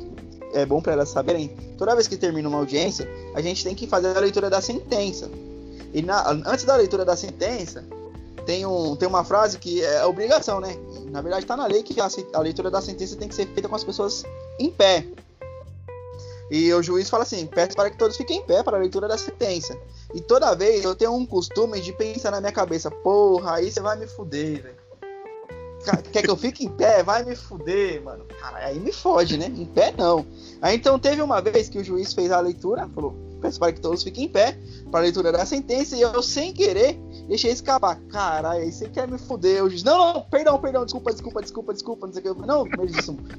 é bom para elas saberem, toda vez que termina uma audiência, a gente tem que fazer a leitura da sentença. E na, antes da leitura da sentença, tem, um, tem uma frase que é obrigação, né? Na verdade, está na lei que a, a, leitura da sentença tem que ser feita com as pessoas em pé. E o juiz fala assim: peço para que todos fiquem em pé para a leitura da sentença. E toda vez eu tenho um costume de pensar na minha cabeça: porra, aí você vai me fuder, velho. Quer que eu fique em pé? Vai me fuder, mano. Cara, aí me fode, né? Em pé não. Aí então teve uma vez que o juiz fez a leitura, falou: peço para que todos fiquem em pé para a leitura da sentença, e eu, sem querer, deixei escapar. Caralho, aí você quer me fuder. O juiz: não, não, perdão, perdão, desculpa, desculpa, desculpa, desculpa, não sei o que. Não,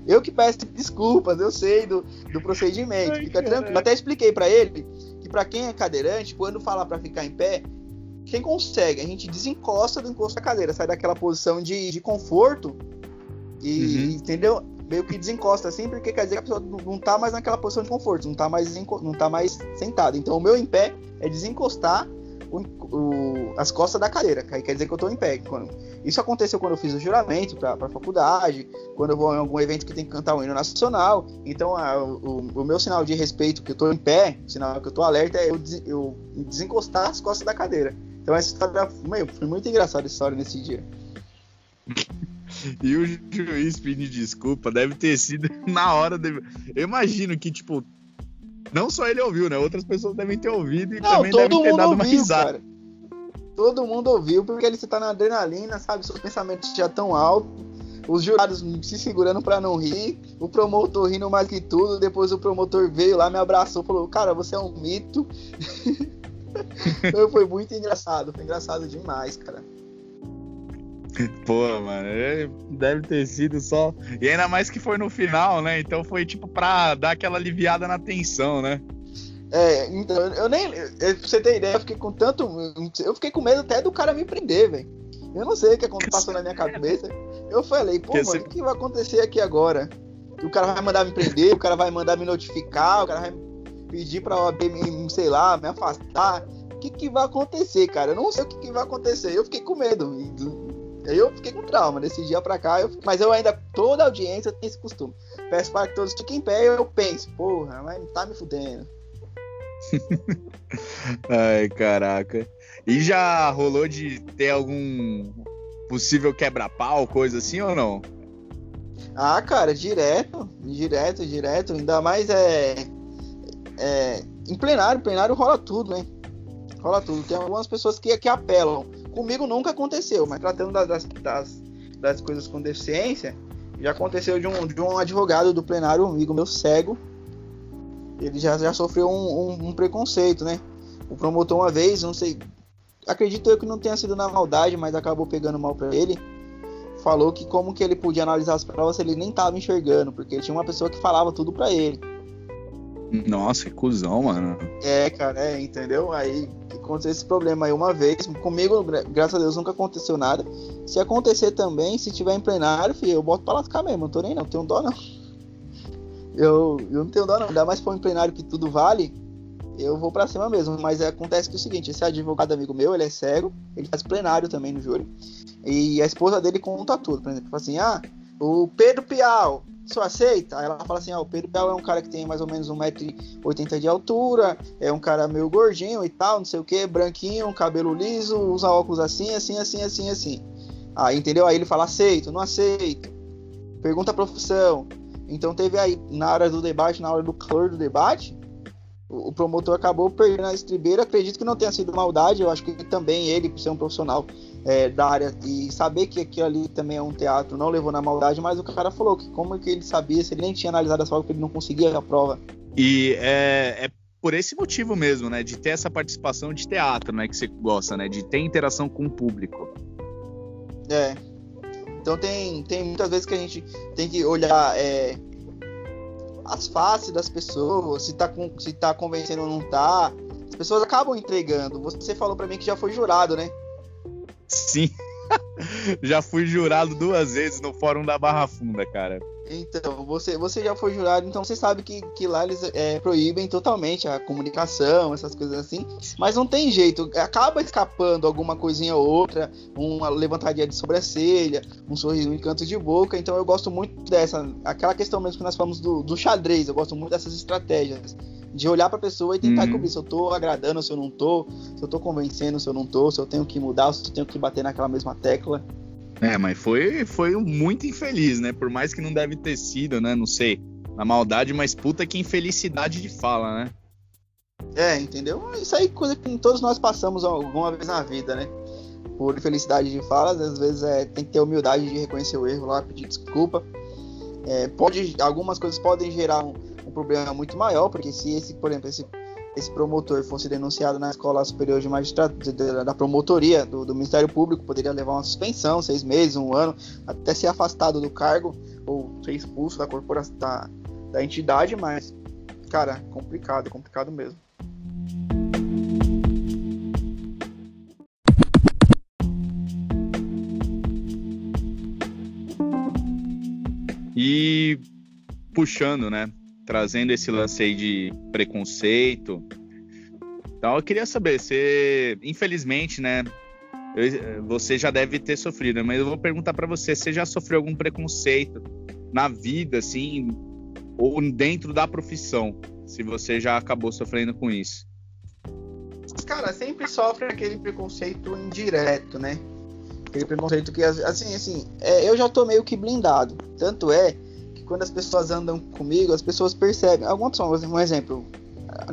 eu que peço desculpas, eu sei do, do procedimento, Ai, fica tranquilo. Eu até expliquei para ele que para quem é cadeirante, quando fala para ficar em pé, quem consegue, a gente desencosta do encosto da cadeira, sai daquela posição de, de conforto e, uhum. entendeu? Meio que desencosta assim, porque quer dizer que a pessoa não tá mais naquela posição de conforto, não tá mais, não tá mais sentado. Então o meu em pé é desencostar o, o, as costas da cadeira, que quer dizer que eu tô em pé. Quando, isso aconteceu quando eu fiz o juramento para a faculdade, quando eu vou em algum evento que tem que cantar o hino nacional. Então a, o, o, meu sinal de respeito, que eu tô em pé, o sinal que eu tô alerta, é eu, eu desencostar as costas da cadeira. Então essa história, meu, foi muito engraçada a história nesse dia. e o juiz pedindo desculpa deve ter sido na hora. De... Eu imagino que, tipo, não só ele ouviu, né? Outras pessoas devem ter ouvido e não, também devem ter dado ouviu, uma risada. Cara. Todo mundo ouviu, porque ele está na adrenalina, sabe? Seus pensamentos já tão altos. os jurados se segurando para não rir, o promotor rindo mais que tudo, depois o promotor veio lá, me abraçou, falou, cara, você é um mito. foi muito engraçado, foi engraçado demais, cara. Pô, mano, é, deve ter sido só. E ainda mais que foi no final, né? Então foi tipo pra dar aquela aliviada na tensão, né? É, então, eu nem. Pra você ter ideia, eu fiquei com tanto. Eu fiquei com medo até do cara me prender, velho. Eu não sei o que passou na minha cabeça. Eu falei, pô, mano, o que vai acontecer aqui agora? O cara vai mandar me prender, o cara vai mandar me notificar, o cara vai pedir pra OAB me, sei lá, me afastar. O que, que vai acontecer, cara? Eu não sei o que, que vai acontecer. Eu fiquei com medo. Aí eu fiquei com trauma. Desse dia pra cá, eu... mas eu ainda, toda audiência tem esse costume. Peço para que todos fiquem em pé eu penso, porra, mas tá me fudendo. Ai, caraca. E já rolou de ter algum possível quebra-pau, coisa assim ou não? Ah, cara, direto, direto, direto. Ainda mais é, é. Em plenário, plenário rola tudo, né? Rola tudo. Tem algumas pessoas que, que apelam. Comigo nunca aconteceu, mas tratando das, das, das coisas com deficiência, já aconteceu de um, de um advogado do plenário, um amigo meu cego, ele já, já sofreu um, um, um, preconceito, né? O promotor uma vez, não sei, acredito eu que não tenha sido na maldade, mas acabou pegando mal para ele. Falou que como que ele podia analisar as provas se ele nem tava enxergando, porque tinha uma pessoa que falava tudo para ele. Nossa, que cuzão, mano. É, cara, é, entendeu? Aí aconteceu esse problema aí uma vez. Comigo, graças a Deus, nunca aconteceu nada. Se acontecer também, se tiver em plenário, filho, eu boto pra lascar mesmo. Não tô nem não, tenho dó não. Eu, eu não tenho dó não, ainda mais for um plenário que tudo vale, eu vou para cima mesmo. Mas acontece que é o seguinte, esse advogado amigo meu, ele é cego, ele faz plenário também no júri. E a esposa dele conta tudo, por exemplo, assim, ah, o Pedro Piau, só aceita? Aí ela fala assim, ah, o Pedro Piau é um cara que tem mais ou menos 1,80m de altura, é um cara meio gordinho e tal, não sei o que, branquinho, cabelo liso, usa óculos assim, assim, assim, assim, assim. Ah, entendeu? Aí ele fala, aceito, não aceito. Pergunta a profissão. Então teve aí, na hora do debate, na hora do calor do debate, o promotor acabou perdendo a estribeira. Acredito que não tenha sido maldade, eu acho que também ele, por ser um profissional é, da área e saber que aquilo ali também é um teatro, não levou na maldade, mas o cara falou que como que ele sabia, se ele nem tinha analisado a prova, que ele não conseguia a prova. E é, é por esse motivo mesmo, né, de ter essa participação de teatro, né, que você gosta, né, de ter interação com o público. É, então tem, tem muitas vezes que a gente tem que olhar é, as faces das pessoas, se tá, com, se tá convencendo ou não tá. As pessoas acabam entregando. Você falou para mim que já foi jurado, né? Sim. já fui jurado duas vezes no Fórum da Barra Funda, cara. Então, você, você já foi jurado, então você sabe que, que lá eles é, proíbem totalmente a comunicação, essas coisas assim. Mas não tem jeito, acaba escapando alguma coisinha ou outra, uma levantadinha de sobrancelha, um sorriso em canto de boca. Então eu gosto muito dessa, aquela questão mesmo que nós falamos do, do xadrez, eu gosto muito dessas estratégias. De olhar pra pessoa e tentar uhum. cobrir se eu tô agradando, se eu não tô, se eu tô convencendo, se eu não tô, se eu tenho que mudar, se eu tenho que bater naquela mesma tecla. É, mas foi, foi muito infeliz, né? Por mais que não deve ter sido, né? Não sei, na maldade, mas puta que infelicidade de fala, né? É, entendeu? Isso aí é coisa que todos nós passamos alguma vez na vida, né? Por infelicidade de fala, às vezes é, tem que ter humildade de reconhecer o erro lá, pedir desculpa. É, pode, algumas coisas podem gerar um, um problema muito maior, porque se esse, por exemplo, esse esse promotor fosse denunciado na Escola Superior de Magistratura, da promotoria do, do, Ministério Público, poderia levar uma suspensão, seis meses, um ano, até ser afastado do cargo ou ser expulso da corporação da, da entidade, mas, cara, complicado, complicado mesmo. E puxando, né? Trazendo esse lance aí de preconceito. Então eu queria saber, você, infelizmente, né, você já deve ter sofrido, mas eu vou perguntar para você, você já sofreu algum preconceito na vida, assim, ou dentro da profissão? Se você já acabou sofrendo com isso? Cara, sempre sofre aquele preconceito indireto, né? Aquele preconceito que, assim, assim, é, eu já tô meio que blindado. Tanto é quando as pessoas andam comigo, as pessoas percebem. Algumas pessoas, um exemplo,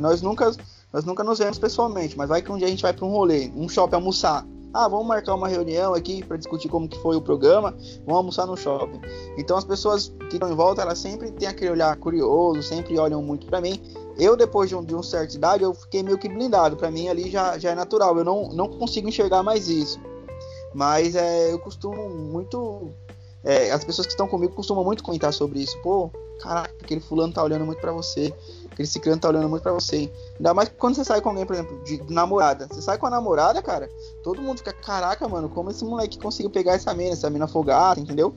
nós nunca, nós nunca nos vemos pessoalmente, mas vai que um dia a gente vai para um rolê, um shopping almoçar. Ah, vamos marcar uma reunião aqui para discutir como que foi o programa, vamos almoçar no shopping. Então as pessoas que estão em volta, elas sempre têm aquele olhar curioso, sempre olham muito para mim. Eu, depois de um, de um certa idade, eu fiquei meio que blindado. Para mim ali já, já é natural. Eu não, não consigo enxergar mais isso. Mas é, eu costumo muito. É, as pessoas que estão comigo costumam muito comentar sobre isso. Pô, caraca, aquele fulano tá olhando muito para você. Aquele ciclano tá olhando muito para você. Ainda mais quando você sai com alguém, por exemplo, de namorada. Você sai com a namorada, cara, todo mundo fica, caraca, mano, como esse moleque conseguiu pegar essa mina, essa mina folgada, entendeu?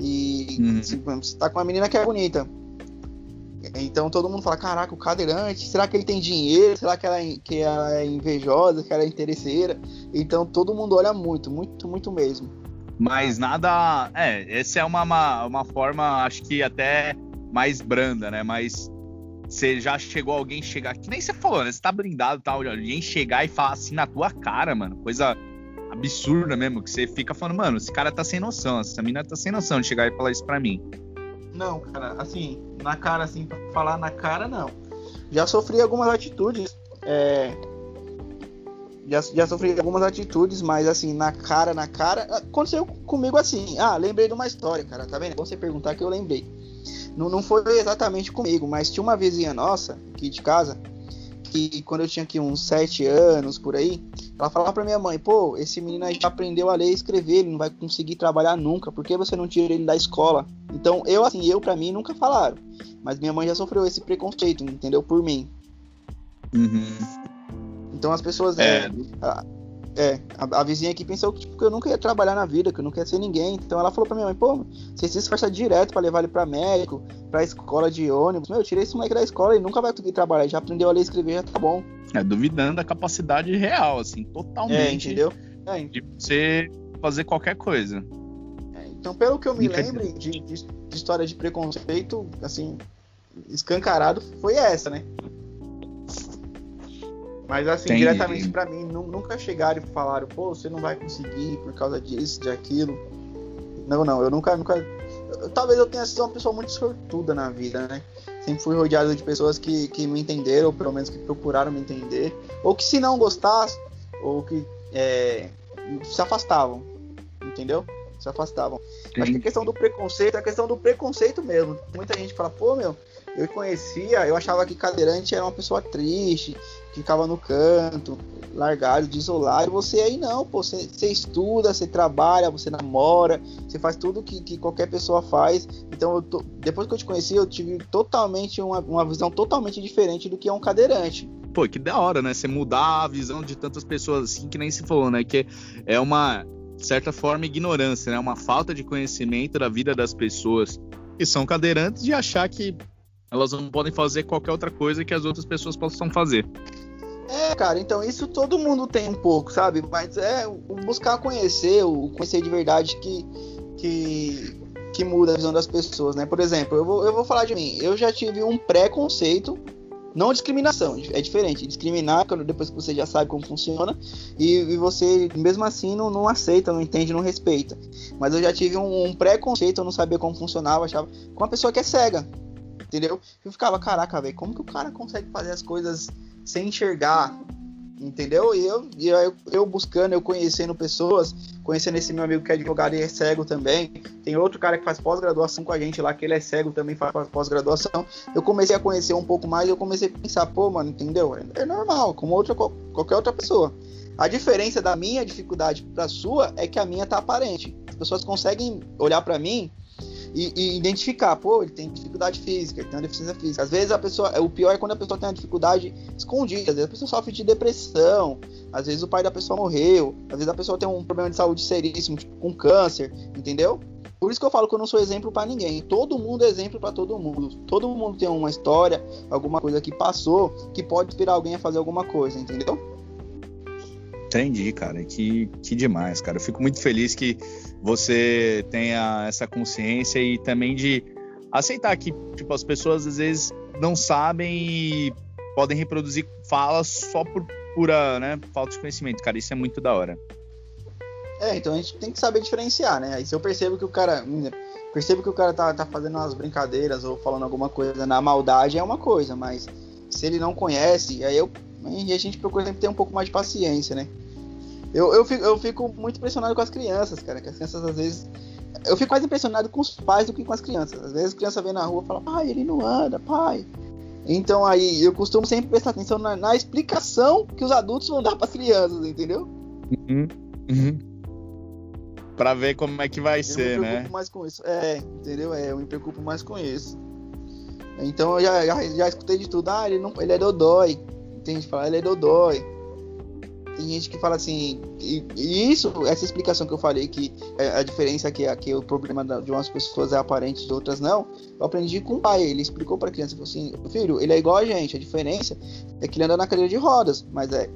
E uhum. se, você tá com uma menina que é bonita. Então todo mundo fala, caraca, o cadeirante, será que ele tem dinheiro? Será que ela, é, que ela é invejosa, que ela é interesseira? Então todo mundo olha muito, muito, muito mesmo. Mas nada. É, essa é uma, uma, uma forma, acho que até mais branda, né? Mas você já chegou alguém chegar. Que nem você falou, né? Você tá blindado e tal. Alguém chegar e falar assim na tua cara, mano. Coisa absurda mesmo. Que você fica falando, mano, esse cara tá sem noção. Essa mina tá sem noção de chegar e falar isso pra mim. Não, cara, assim, na cara, assim, pra falar na cara, não. Já sofri algumas atitudes. É... Já, já sofri algumas atitudes, mas assim, na cara, na cara. Aconteceu comigo assim. Ah, lembrei de uma história, cara, tá vendo? É você perguntar que eu lembrei. Não, não foi exatamente comigo, mas tinha uma vizinha nossa, aqui de casa, que quando eu tinha aqui uns 7 anos, por aí, ela falava pra minha mãe, pô, esse menino já aprendeu a ler e escrever, ele não vai conseguir trabalhar nunca, por que você não tira ele da escola? Então, eu, assim, eu pra mim nunca falaram, mas minha mãe já sofreu esse preconceito, entendeu? Por mim. Uhum. Então as pessoas, é, né, é, a, a, vizinha aqui pensou que, tipo, que eu nunca ia trabalhar na vida, que eu nunca ia ser ninguém. Então ela falou pra minha mãe, pô, você se esforça direto para levar ele pra médico, pra escola de ônibus. Meu, eu tirei esse moleque da escola e nunca vai conseguir trabalhar. Já aprendeu a ler e escrever, já tá bom. É, duvidando da capacidade real, assim, totalmente. É, entendeu? É, de você fazer qualquer coisa. É, então, pelo que eu me lembro de, de, de história de preconceito, assim, escancarado, foi essa, né? Mas assim, diretamente para mim, nunca chegaram e falaram, pô, você não vai conseguir por causa disso, de aquilo. Não, não, eu nunca, nunca. Talvez eu tenha sido uma pessoa muito sortuda na vida, né? Sempre fui rodeado de pessoas que, que me entenderam, ou pelo menos que procuraram me entender. Ou que se não gostassem, ou que é, se afastavam. Entendeu? Se afastavam. Sim. Acho que a questão do preconceito é a questão do preconceito mesmo. Muita gente fala, pô, meu, eu conhecia, eu achava que cadeirante era uma pessoa triste, ficava no canto, largado, desolado. Você aí não, pô, você, você estuda, você trabalha, você namora, você faz tudo que, que qualquer pessoa faz. Então, tô, depois que eu te conheci, eu tive totalmente uma, uma visão totalmente diferente do que é um cadeirante. Pô, que da hora, né? Você mudar a visão de tantas pessoas assim, que nem se falou, né? Que é uma, de certa forma, ignorância, né? Uma falta de conhecimento da vida das pessoas que são cadeirantes de achar que elas não podem fazer qualquer outra coisa que as outras pessoas possam fazer. É, cara, então isso todo mundo tem um pouco, sabe? Mas é buscar conhecer, o conhecer de verdade que, que, que muda a visão das pessoas, né? Por exemplo, eu vou, eu vou falar de mim. Eu já tive um preconceito, não discriminação, é diferente. Discriminar depois que você já sabe como funciona e, e você, mesmo assim, não, não, aceita, não entende, não respeita. Mas eu já tive um, um preconceito, eu não sabia como funcionava, achava com uma pessoa que é cega entendeu? Eu ficava, caraca, velho, como que o cara consegue fazer as coisas sem enxergar? Entendeu? E eu, eu, eu buscando, eu conhecendo pessoas, conhecendo esse meu amigo que é advogado e é cego também. Tem outro cara que faz pós-graduação com a gente lá, que ele é cego também, faz pós-graduação. Eu comecei a conhecer um pouco mais, eu comecei a pensar, pô, mano, entendeu? É, é normal, como outra, qualquer outra pessoa. A diferença da minha dificuldade para sua é que a minha tá aparente. As pessoas conseguem olhar para mim e, e, identificar, pô, ele tem dificuldade física, ele tem uma deficiência física. Às vezes a pessoa, o pior é quando a pessoa tem uma dificuldade escondida, às vezes a pessoa sofre de depressão, às vezes o pai da pessoa morreu, às vezes a pessoa tem um problema de saúde seríssimo, tipo com câncer, entendeu? Por isso que eu falo que eu não sou exemplo para ninguém. Todo mundo é exemplo para todo mundo. Todo mundo tem uma história, alguma coisa que passou, que pode inspirar alguém a fazer alguma coisa, entendeu? Entendi, cara. Que, que demais, cara. Eu fico muito feliz que você tenha essa consciência e também de aceitar que, tipo, as pessoas às vezes não sabem e podem reproduzir falas só por pura, né, falta de conhecimento. Cara, isso é muito da hora. É, então a gente tem que saber diferenciar, né? Aí se eu percebo que o cara. Percebo que o cara tá, tá fazendo umas brincadeiras ou falando alguma coisa na maldade é uma coisa, mas se ele não conhece, aí eu. Aí a gente procura sempre ter um pouco mais de paciência, né? Eu, eu, fico, eu fico muito impressionado com as crianças, cara. Que as crianças às vezes. Eu fico mais impressionado com os pais do que com as crianças. Às vezes a criança vem na rua e fala, pai, ele não anda, pai. Então aí eu costumo sempre prestar atenção na, na explicação que os adultos vão dar para as crianças, entendeu? Uhum, uhum. Pra ver como é que vai eu ser, me né? preocupo mais com isso. É, entendeu? É, eu me preocupo mais com isso. Então eu já, já, já escutei de tudo. Ah, ele, não, ele é dodói. Tem gente que fala, ele é dodói. Tem gente que fala assim. E, e isso, essa explicação que eu falei, que é, a diferença é que o problema de umas pessoas é aparente de outras não. Eu aprendi com o pai. Ele explicou pra criança, falou assim: Filho, ele é igual a gente. A diferença é que ele anda na cadeira de rodas. Mas é,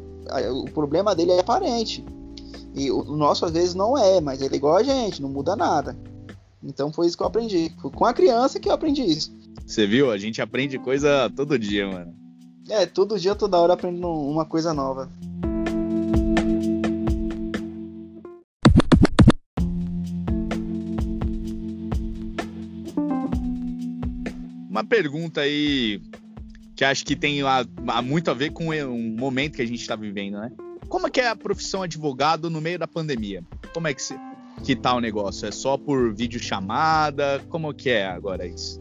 o problema dele é aparente. E o, o nosso às vezes não é, mas ele é igual a gente, não muda nada. Então foi isso que eu aprendi. Foi com a criança que eu aprendi isso. Você viu? A gente aprende coisa todo dia, mano. É, todo dia, toda hora aprendendo uma coisa nova. Pergunta aí que acho que tem a- a muito a ver com o momento que a gente está vivendo, né? Como é que é a profissão advogado no meio da pandemia? Como é que, se, que tá o negócio? É só por videochamada? Como que é agora isso?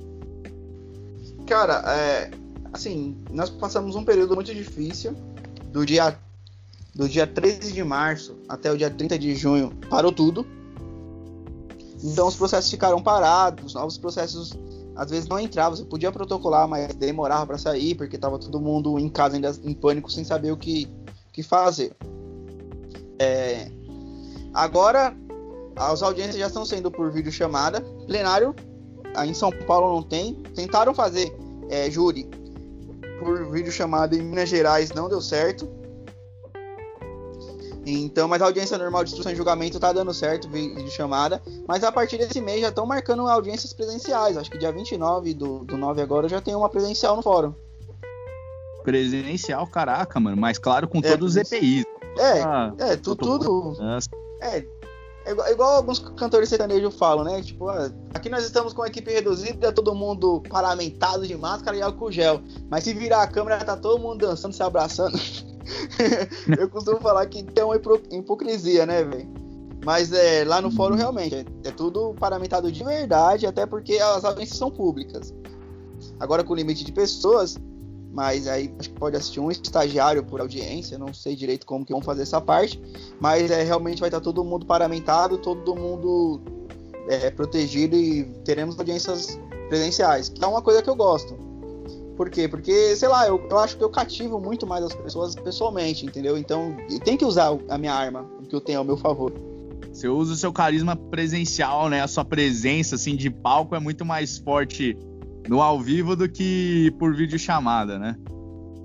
Cara, é, assim, nós passamos um período muito difícil. Do dia, do dia 13 de março até o dia 30 de junho, parou tudo. Então os processos ficaram parados, novos processos às vezes não entravam. Você podia protocolar, mas demorava para sair, porque tava todo mundo em casa ainda em pânico, sem saber o que, que fazer. É, agora, as audiências já estão sendo por videochamada. Plenário, aí em São Paulo não tem. Tentaram fazer é, júri por videochamada em Minas Gerais, não deu certo. Então, mas a audiência normal de instrução e julgamento tá dando certo, videochamada. Mas a partir desse mês já estão marcando audiências presenciais. Acho que dia 29 do, do 9 agora já tem uma presencial no fórum. Presencial, caraca, mano. Mas claro, com É, todos os EPIs. É, Ah, é, tu, tudo. É, é igual, é igual alguns cantores sertanejos falam, né? Tipo, ah, aqui nós estamos com a equipe reduzida, todo mundo paramentado de máscara e álcool gel. Mas se virar a câmera, tá todo mundo dançando, se abraçando. Eu costumo falar que tem uma hipocrisia, né, velho? Mas é, lá no fórum realmente é, é tudo paramentado de verdade, até porque as audiências são públicas. Agora com limite de pessoas, mas aí acho que pode assistir um estagiário por audiência, não sei direito como que vão fazer essa parte, mas é, realmente vai estar todo mundo paramentado, todo mundo é, protegido e teremos audiências presenciais, que é uma coisa que eu gosto. Por quê? Porque, sei lá, eu, eu acho que eu cativo muito mais as pessoas pessoalmente, entendeu? Então, tem que usar a minha arma, o que eu tenho ao meu favor. Você usa o seu carisma presencial, né? A sua presença, assim, de palco é muito mais forte no ao vivo do que por videochamada, né?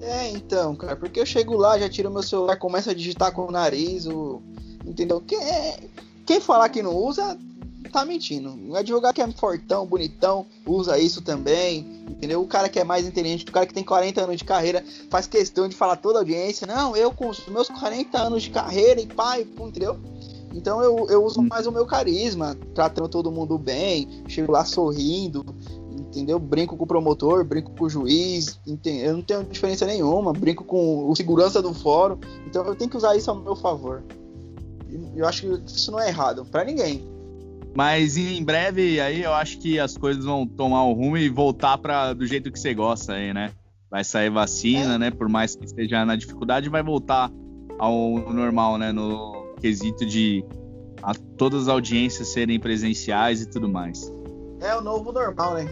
É, então, cara, porque eu chego lá, já tiro meu celular, começo a digitar com o nariz, o... entendeu? Quem, quem falar que não usa, tá mentindo. O advogado que é fortão, bonitão, usa isso também, entendeu? O cara que é mais inteligente, o cara que tem 40 anos de carreira, faz questão de falar toda a audiência, não, eu com os meus 40 anos de carreira e pai, entendeu? Então eu, eu uso mais o meu carisma, tratando todo mundo bem, chego lá sorrindo, entendeu? Brinco com o promotor, brinco com o juiz, entende? eu não tenho diferença nenhuma, brinco com o segurança do fórum, então eu tenho que usar isso ao meu favor. Eu acho que isso não é errado, para ninguém. Mas em breve aí eu acho que as coisas vão tomar um rumo e voltar para do jeito que você gosta aí, né? Vai sair vacina, É. né? Por mais que esteja na dificuldade, vai voltar ao normal, né? No quesito de a, todas as audiências serem presenciais e tudo mais. É o novo normal, né?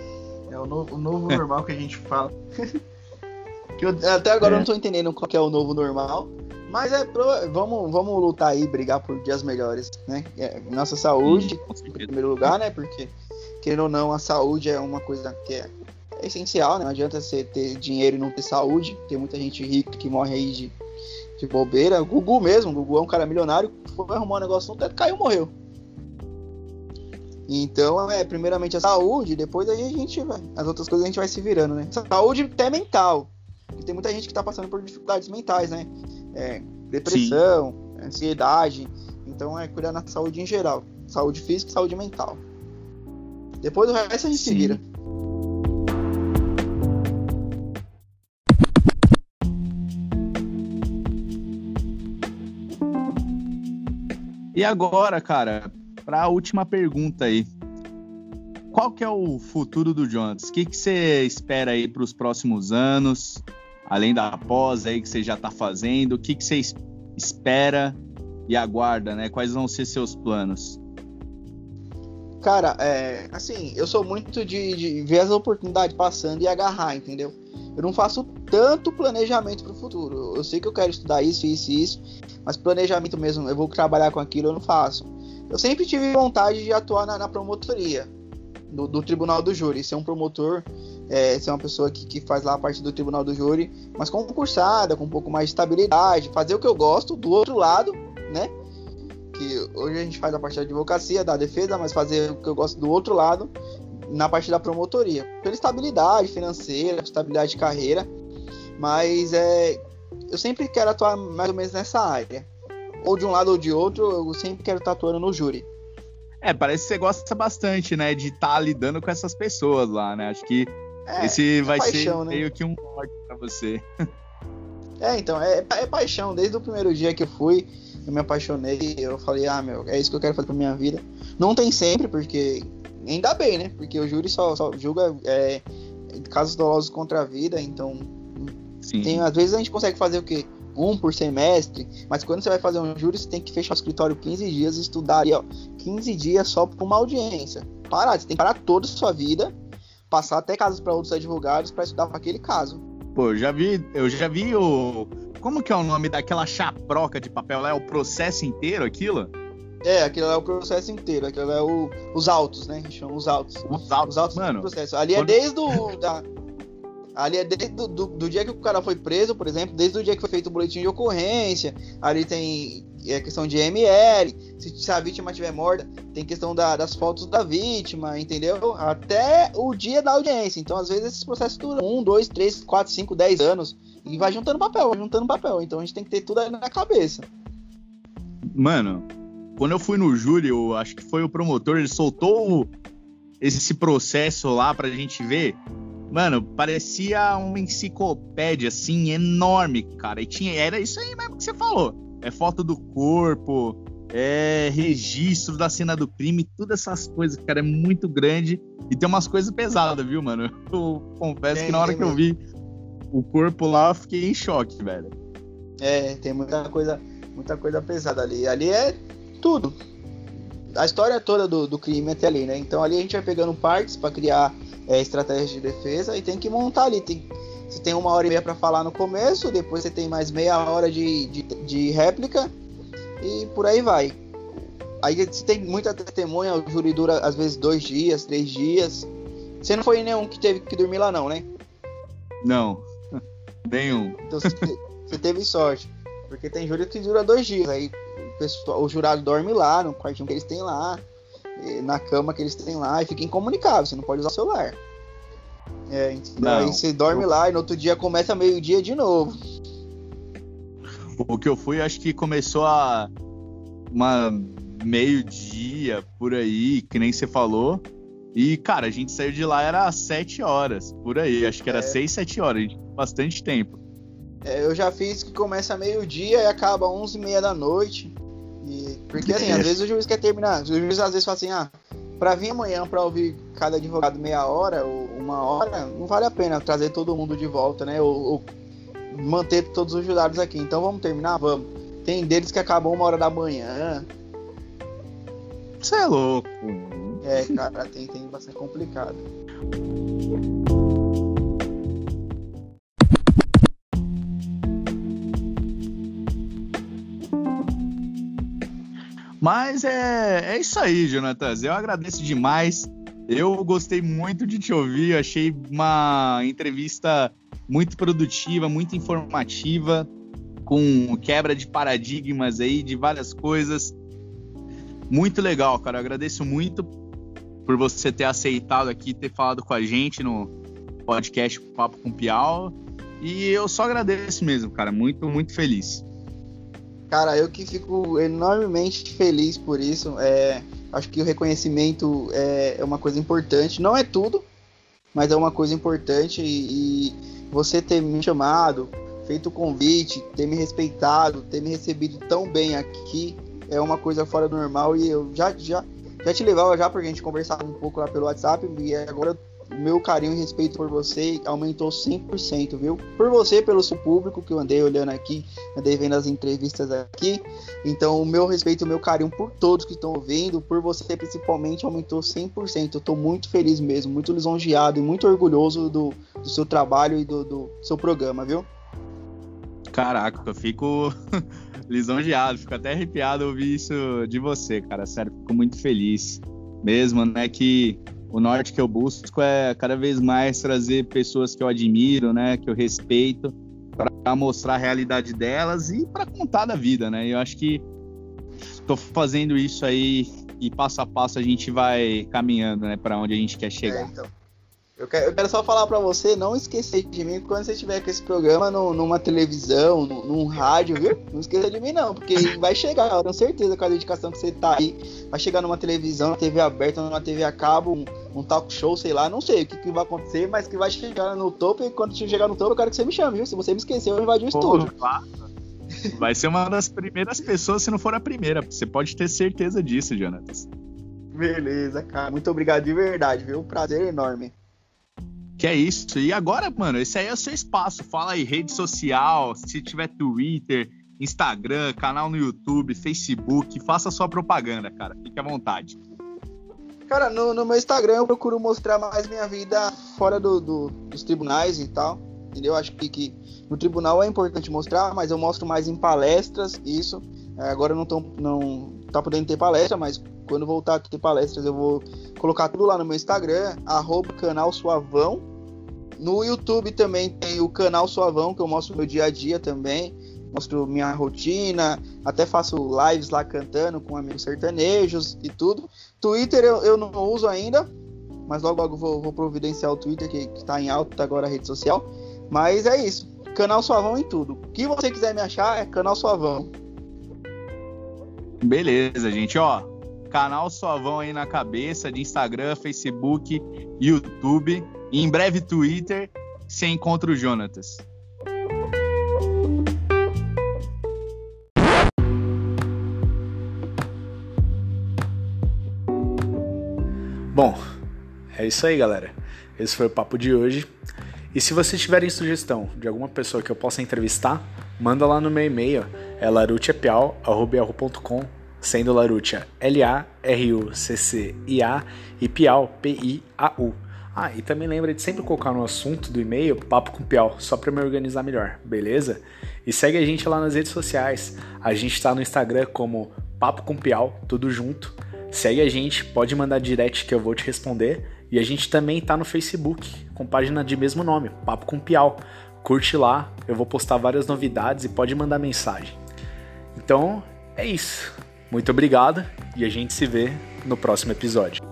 É o novo, o novo normal que a gente fala. que eu, até agora É. eu não tô entendendo qual que é o novo normal. Mas é pro, vamos, vamos lutar aí, brigar por dias melhores, né? É, nossa saúde, Com em primeiro lugar, né? Porque, querendo ou não, a saúde é uma coisa que é, é essencial, né? Não adianta você ter dinheiro e não ter saúde. Tem muita gente rica que morre aí de, de bobeira. O Gugu mesmo, o Gugu é um cara milionário, foi arrumar um negócio no teto, caiu morreu. Então, é, primeiramente a saúde, depois aí a gente vai. As outras coisas a gente vai se virando, né? Saúde até mental. Porque tem muita gente que tá passando por dificuldades mentais, né? É, depressão, ansiedade. Então é cuidar da saúde em geral. Saúde física e saúde mental. Depois do resto a gente se Sim. vira. E agora, cara, para a última pergunta aí. Qual que é o futuro do Jonas? O que, que você espera aí para os próximos anos? Além da pós aí que você já está fazendo, o que, que você espera e aguarda, né? Quais vão ser seus planos? Cara, é, assim, eu sou muito de, de, ver as oportunidades passando e agarrar, entendeu? Eu não faço tanto planejamento para o futuro. Eu sei que eu quero estudar isso, isso e isso, mas planejamento mesmo, eu vou trabalhar com aquilo, eu não faço. Eu sempre tive vontade de atuar na, na promotoria do, do, tribunal do júri, ser um promotor, é, ser uma pessoa que, que faz lá a parte do tribunal do júri, mas concursada, com um pouco mais de estabilidade, fazer o que eu gosto do outro lado, né? que hoje a gente faz a parte da advocacia, da defesa, mas fazer o que eu gosto do outro lado, na parte da promotoria. Pela estabilidade financeira, estabilidade de carreira, mas é, eu sempre quero atuar mais ou menos nessa área. Ou de um lado ou de outro, eu sempre quero estar atuando no júri. É, parece que você gosta bastante, né, de estar tá lidando com essas pessoas lá, né? Acho que é, esse é vai paixão, ser né? meio que um norte para você. É, então, é, é paixão. Desde o primeiro dia que eu fui, eu me apaixonei, eu falei, ah, meu, é isso que eu quero fazer pra minha vida. Não tem sempre, porque ainda bem, né? Porque o júri só, só julga é, casos dolosos contra a vida, então tem, às vezes a gente consegue fazer o quê? Um por semestre, mas quando você vai fazer um júri, você tem que fechar o escritório 15 dias e estudar ali, ó, 15 dias só pra uma audiência. Parar, você tem que parar toda a sua vida, passar até casos para outros advogados para estudar para aquele caso. Pô, eu já vi, eu já vi o, como que é o nome daquela chaproca de papel lá? É o processo inteiro aquilo? É, aquilo é o processo inteiro, aquilo é o, os autos, né? Que chamam os autos. Os autos, os autos mano. Processo. Ali é desde o. Da, ali é desde do, do, do, dia que o cara foi preso, por exemplo, desde o dia que foi feito o boletim de ocorrência. Ali tem é, questão de ML. Se, se a vítima estiver morta, tem questão da, das fotos da vítima, entendeu? Até o dia da audiência. Então, às vezes, esses processos duram um, dois, três, quatro, cinco, dez anos. E vai juntando papel, vai juntando papel. Então a gente tem que ter tudo aí na cabeça. Mano, quando eu fui no júri, eu acho que foi o promotor, ele soltou esse processo lá pra gente ver. Mano, parecia uma enciclopédia, assim, enorme, cara. E tinha, era isso aí mesmo que você falou. É foto do corpo, é registro da cena do crime, todas essas coisas, cara, é muito grande. E tem umas coisas pesadas, viu, mano? Eu confesso tem, que na hora que eu vi o corpo lá, eu fiquei em choque, velho. É, tem muita coisa, muita coisa pesada ali. Ali é tudo. A história toda do, do crime até ali, né? Então ali a gente vai pegando partes para criar é, estratégias de defesa e tem que montar ali. Tem, você tem uma hora e meia para falar no começo, depois você tem mais meia hora de, de, de réplica e por aí vai. Aí você tem muita testemunha, o júri dura às vezes dois dias, três dias. Você não foi nenhum que teve que dormir lá, não, né? Não. Nenhum. Então você teve sorte. Porque tem júri que dura dois dias. Aí o, pessoal, o jurado dorme lá, no quartinho que eles têm lá, na cama que eles têm lá, e fica incomunicável, você não pode usar o celular. É, então, aí você dorme lá e no outro dia começa meio-dia de novo. O que eu fui, acho que começou a uma meio-dia por aí, que nem você falou. E, cara, a gente saiu de lá, era às 7 horas, por aí. Acho que era é. 6, 7 horas, bastante tempo. É, eu já fiz que começa meio-dia e acaba 11 e meia da noite. E, porque, assim, às vezes o juiz quer terminar. O juiz às vezes fala assim, ah, pra vir amanhã pra ouvir cada advogado meia hora ou uma hora, não vale a pena trazer todo mundo de volta, né? Ou, ou manter todos os jurados aqui. Então vamos terminar? Vamos. Tem deles que acabam uma hora da manhã. Você é louco. É, cara, tem, tem bastante complicado. Mas é, é isso aí, Jonatas. Eu agradeço demais. Eu gostei muito de te ouvir. Achei uma entrevista muito produtiva, muito informativa, com quebra de paradigmas aí, de várias coisas. Muito legal, cara. Eu agradeço muito por você ter aceitado aqui, ter falado com a gente no podcast Papo com Piau. E eu só agradeço mesmo, cara. Muito, muito feliz. Cara, eu que fico enormemente feliz por isso. É, acho que o reconhecimento é, é uma coisa importante. Não é tudo, mas é uma coisa importante. E, e você ter me chamado, feito o convite, ter me respeitado, ter me recebido tão bem aqui, é uma coisa fora do normal e eu já, já, já te levava já pra gente conversar um pouco lá pelo WhatsApp e agora o meu carinho e respeito por você aumentou 100%, viu? Por você, pelo seu público, que eu andei olhando aqui, andei vendo as entrevistas aqui. Então, o meu respeito, o meu carinho por todos que estão ouvindo, por você principalmente, aumentou 100%. Eu tô muito feliz mesmo, muito lisonjeado e muito orgulhoso do, do seu trabalho e do, do seu programa, viu? Caraca, eu fico lisonjeado, fico até arrepiado ouvir isso de você, cara. Sério, fico muito feliz mesmo, né? Que o norte que eu busco é cada vez mais trazer pessoas que eu admiro, né, que eu respeito, para mostrar a realidade delas e para contar da vida, né? Eu acho que estou fazendo isso aí e passo a passo a gente vai caminhando, né, para onde a gente quer chegar. É, então. Eu quero, eu quero, só falar para você não esquecer de mim quando você estiver com esse programa no, numa televisão, no, num rádio, viu? Não esqueça de mim não, porque vai chegar, eu tenho certeza com a dedicação que você tá aí, vai chegar numa televisão, TV aberta, numa TV a cabo, um, um talk show, sei lá, não sei o que, que, vai acontecer, mas que vai chegar no topo e quando chegar no topo eu quero que você me chame, viu? Se você me esqueceu, eu invadi o estúdio. Vai ser uma das primeiras pessoas, se não for a primeira. Você pode ter certeza disso, Jonatas. Beleza, cara. Muito obrigado de verdade, viu? Um prazer enorme. Que é isso. E agora, mano, esse aí é o seu espaço. Fala aí, rede social, se tiver Twitter, Instagram, canal no YouTube, Facebook, faça sua propaganda, cara. Fique à vontade. Cara, no, no meu Instagram eu procuro mostrar mais minha vida fora do, do, dos tribunais e tal. Entendeu? Acho que, que no tribunal é importante mostrar, mas eu mostro mais em palestras, isso. É, agora não, tô, não tá podendo ter palestra, mas quando voltar a ter palestras eu vou colocar tudo lá no meu Instagram, arroba canal Suavão. No YouTube também tem o canal Suavão, que eu mostro meu dia a dia também. Mostro minha rotina, até faço lives lá cantando com amigos sertanejos e tudo. Twitter eu, eu não uso ainda, mas logo logo vou, vou providenciar o Twitter, que, que tá em alta agora a rede social. Mas é isso. Canal Suavão em tudo. O que você quiser me achar é canal Suavão. Beleza, gente. Ó, canal Suavão aí na cabeça de Instagram, Facebook, YouTube. E em breve Twitter. Você encontra o Jonatas. Bom, é isso aí, galera. Esse foi o papo de hoje. E se vocês tiverem sugestão de alguma pessoa que eu possa entrevistar, manda lá no meu e-mail, é larutiapiau.com, sendo Larutia L-A-R-U-C-C-I-A e Piau, P-I-A-U. Ah, e também lembra de sempre colocar no assunto do e-mail Papo com Piau, só para me organizar melhor, beleza? E segue a gente lá nas redes sociais. A gente está no Instagram como Papo com Piau, tudo junto. Segue a gente, pode mandar direct que eu vou te responder. E a gente também tá no Facebook, com página de mesmo nome, Papo com Piau. Curte lá, eu vou postar várias novidades e pode mandar mensagem. Então, é isso. Muito obrigado e a gente se vê no próximo episódio.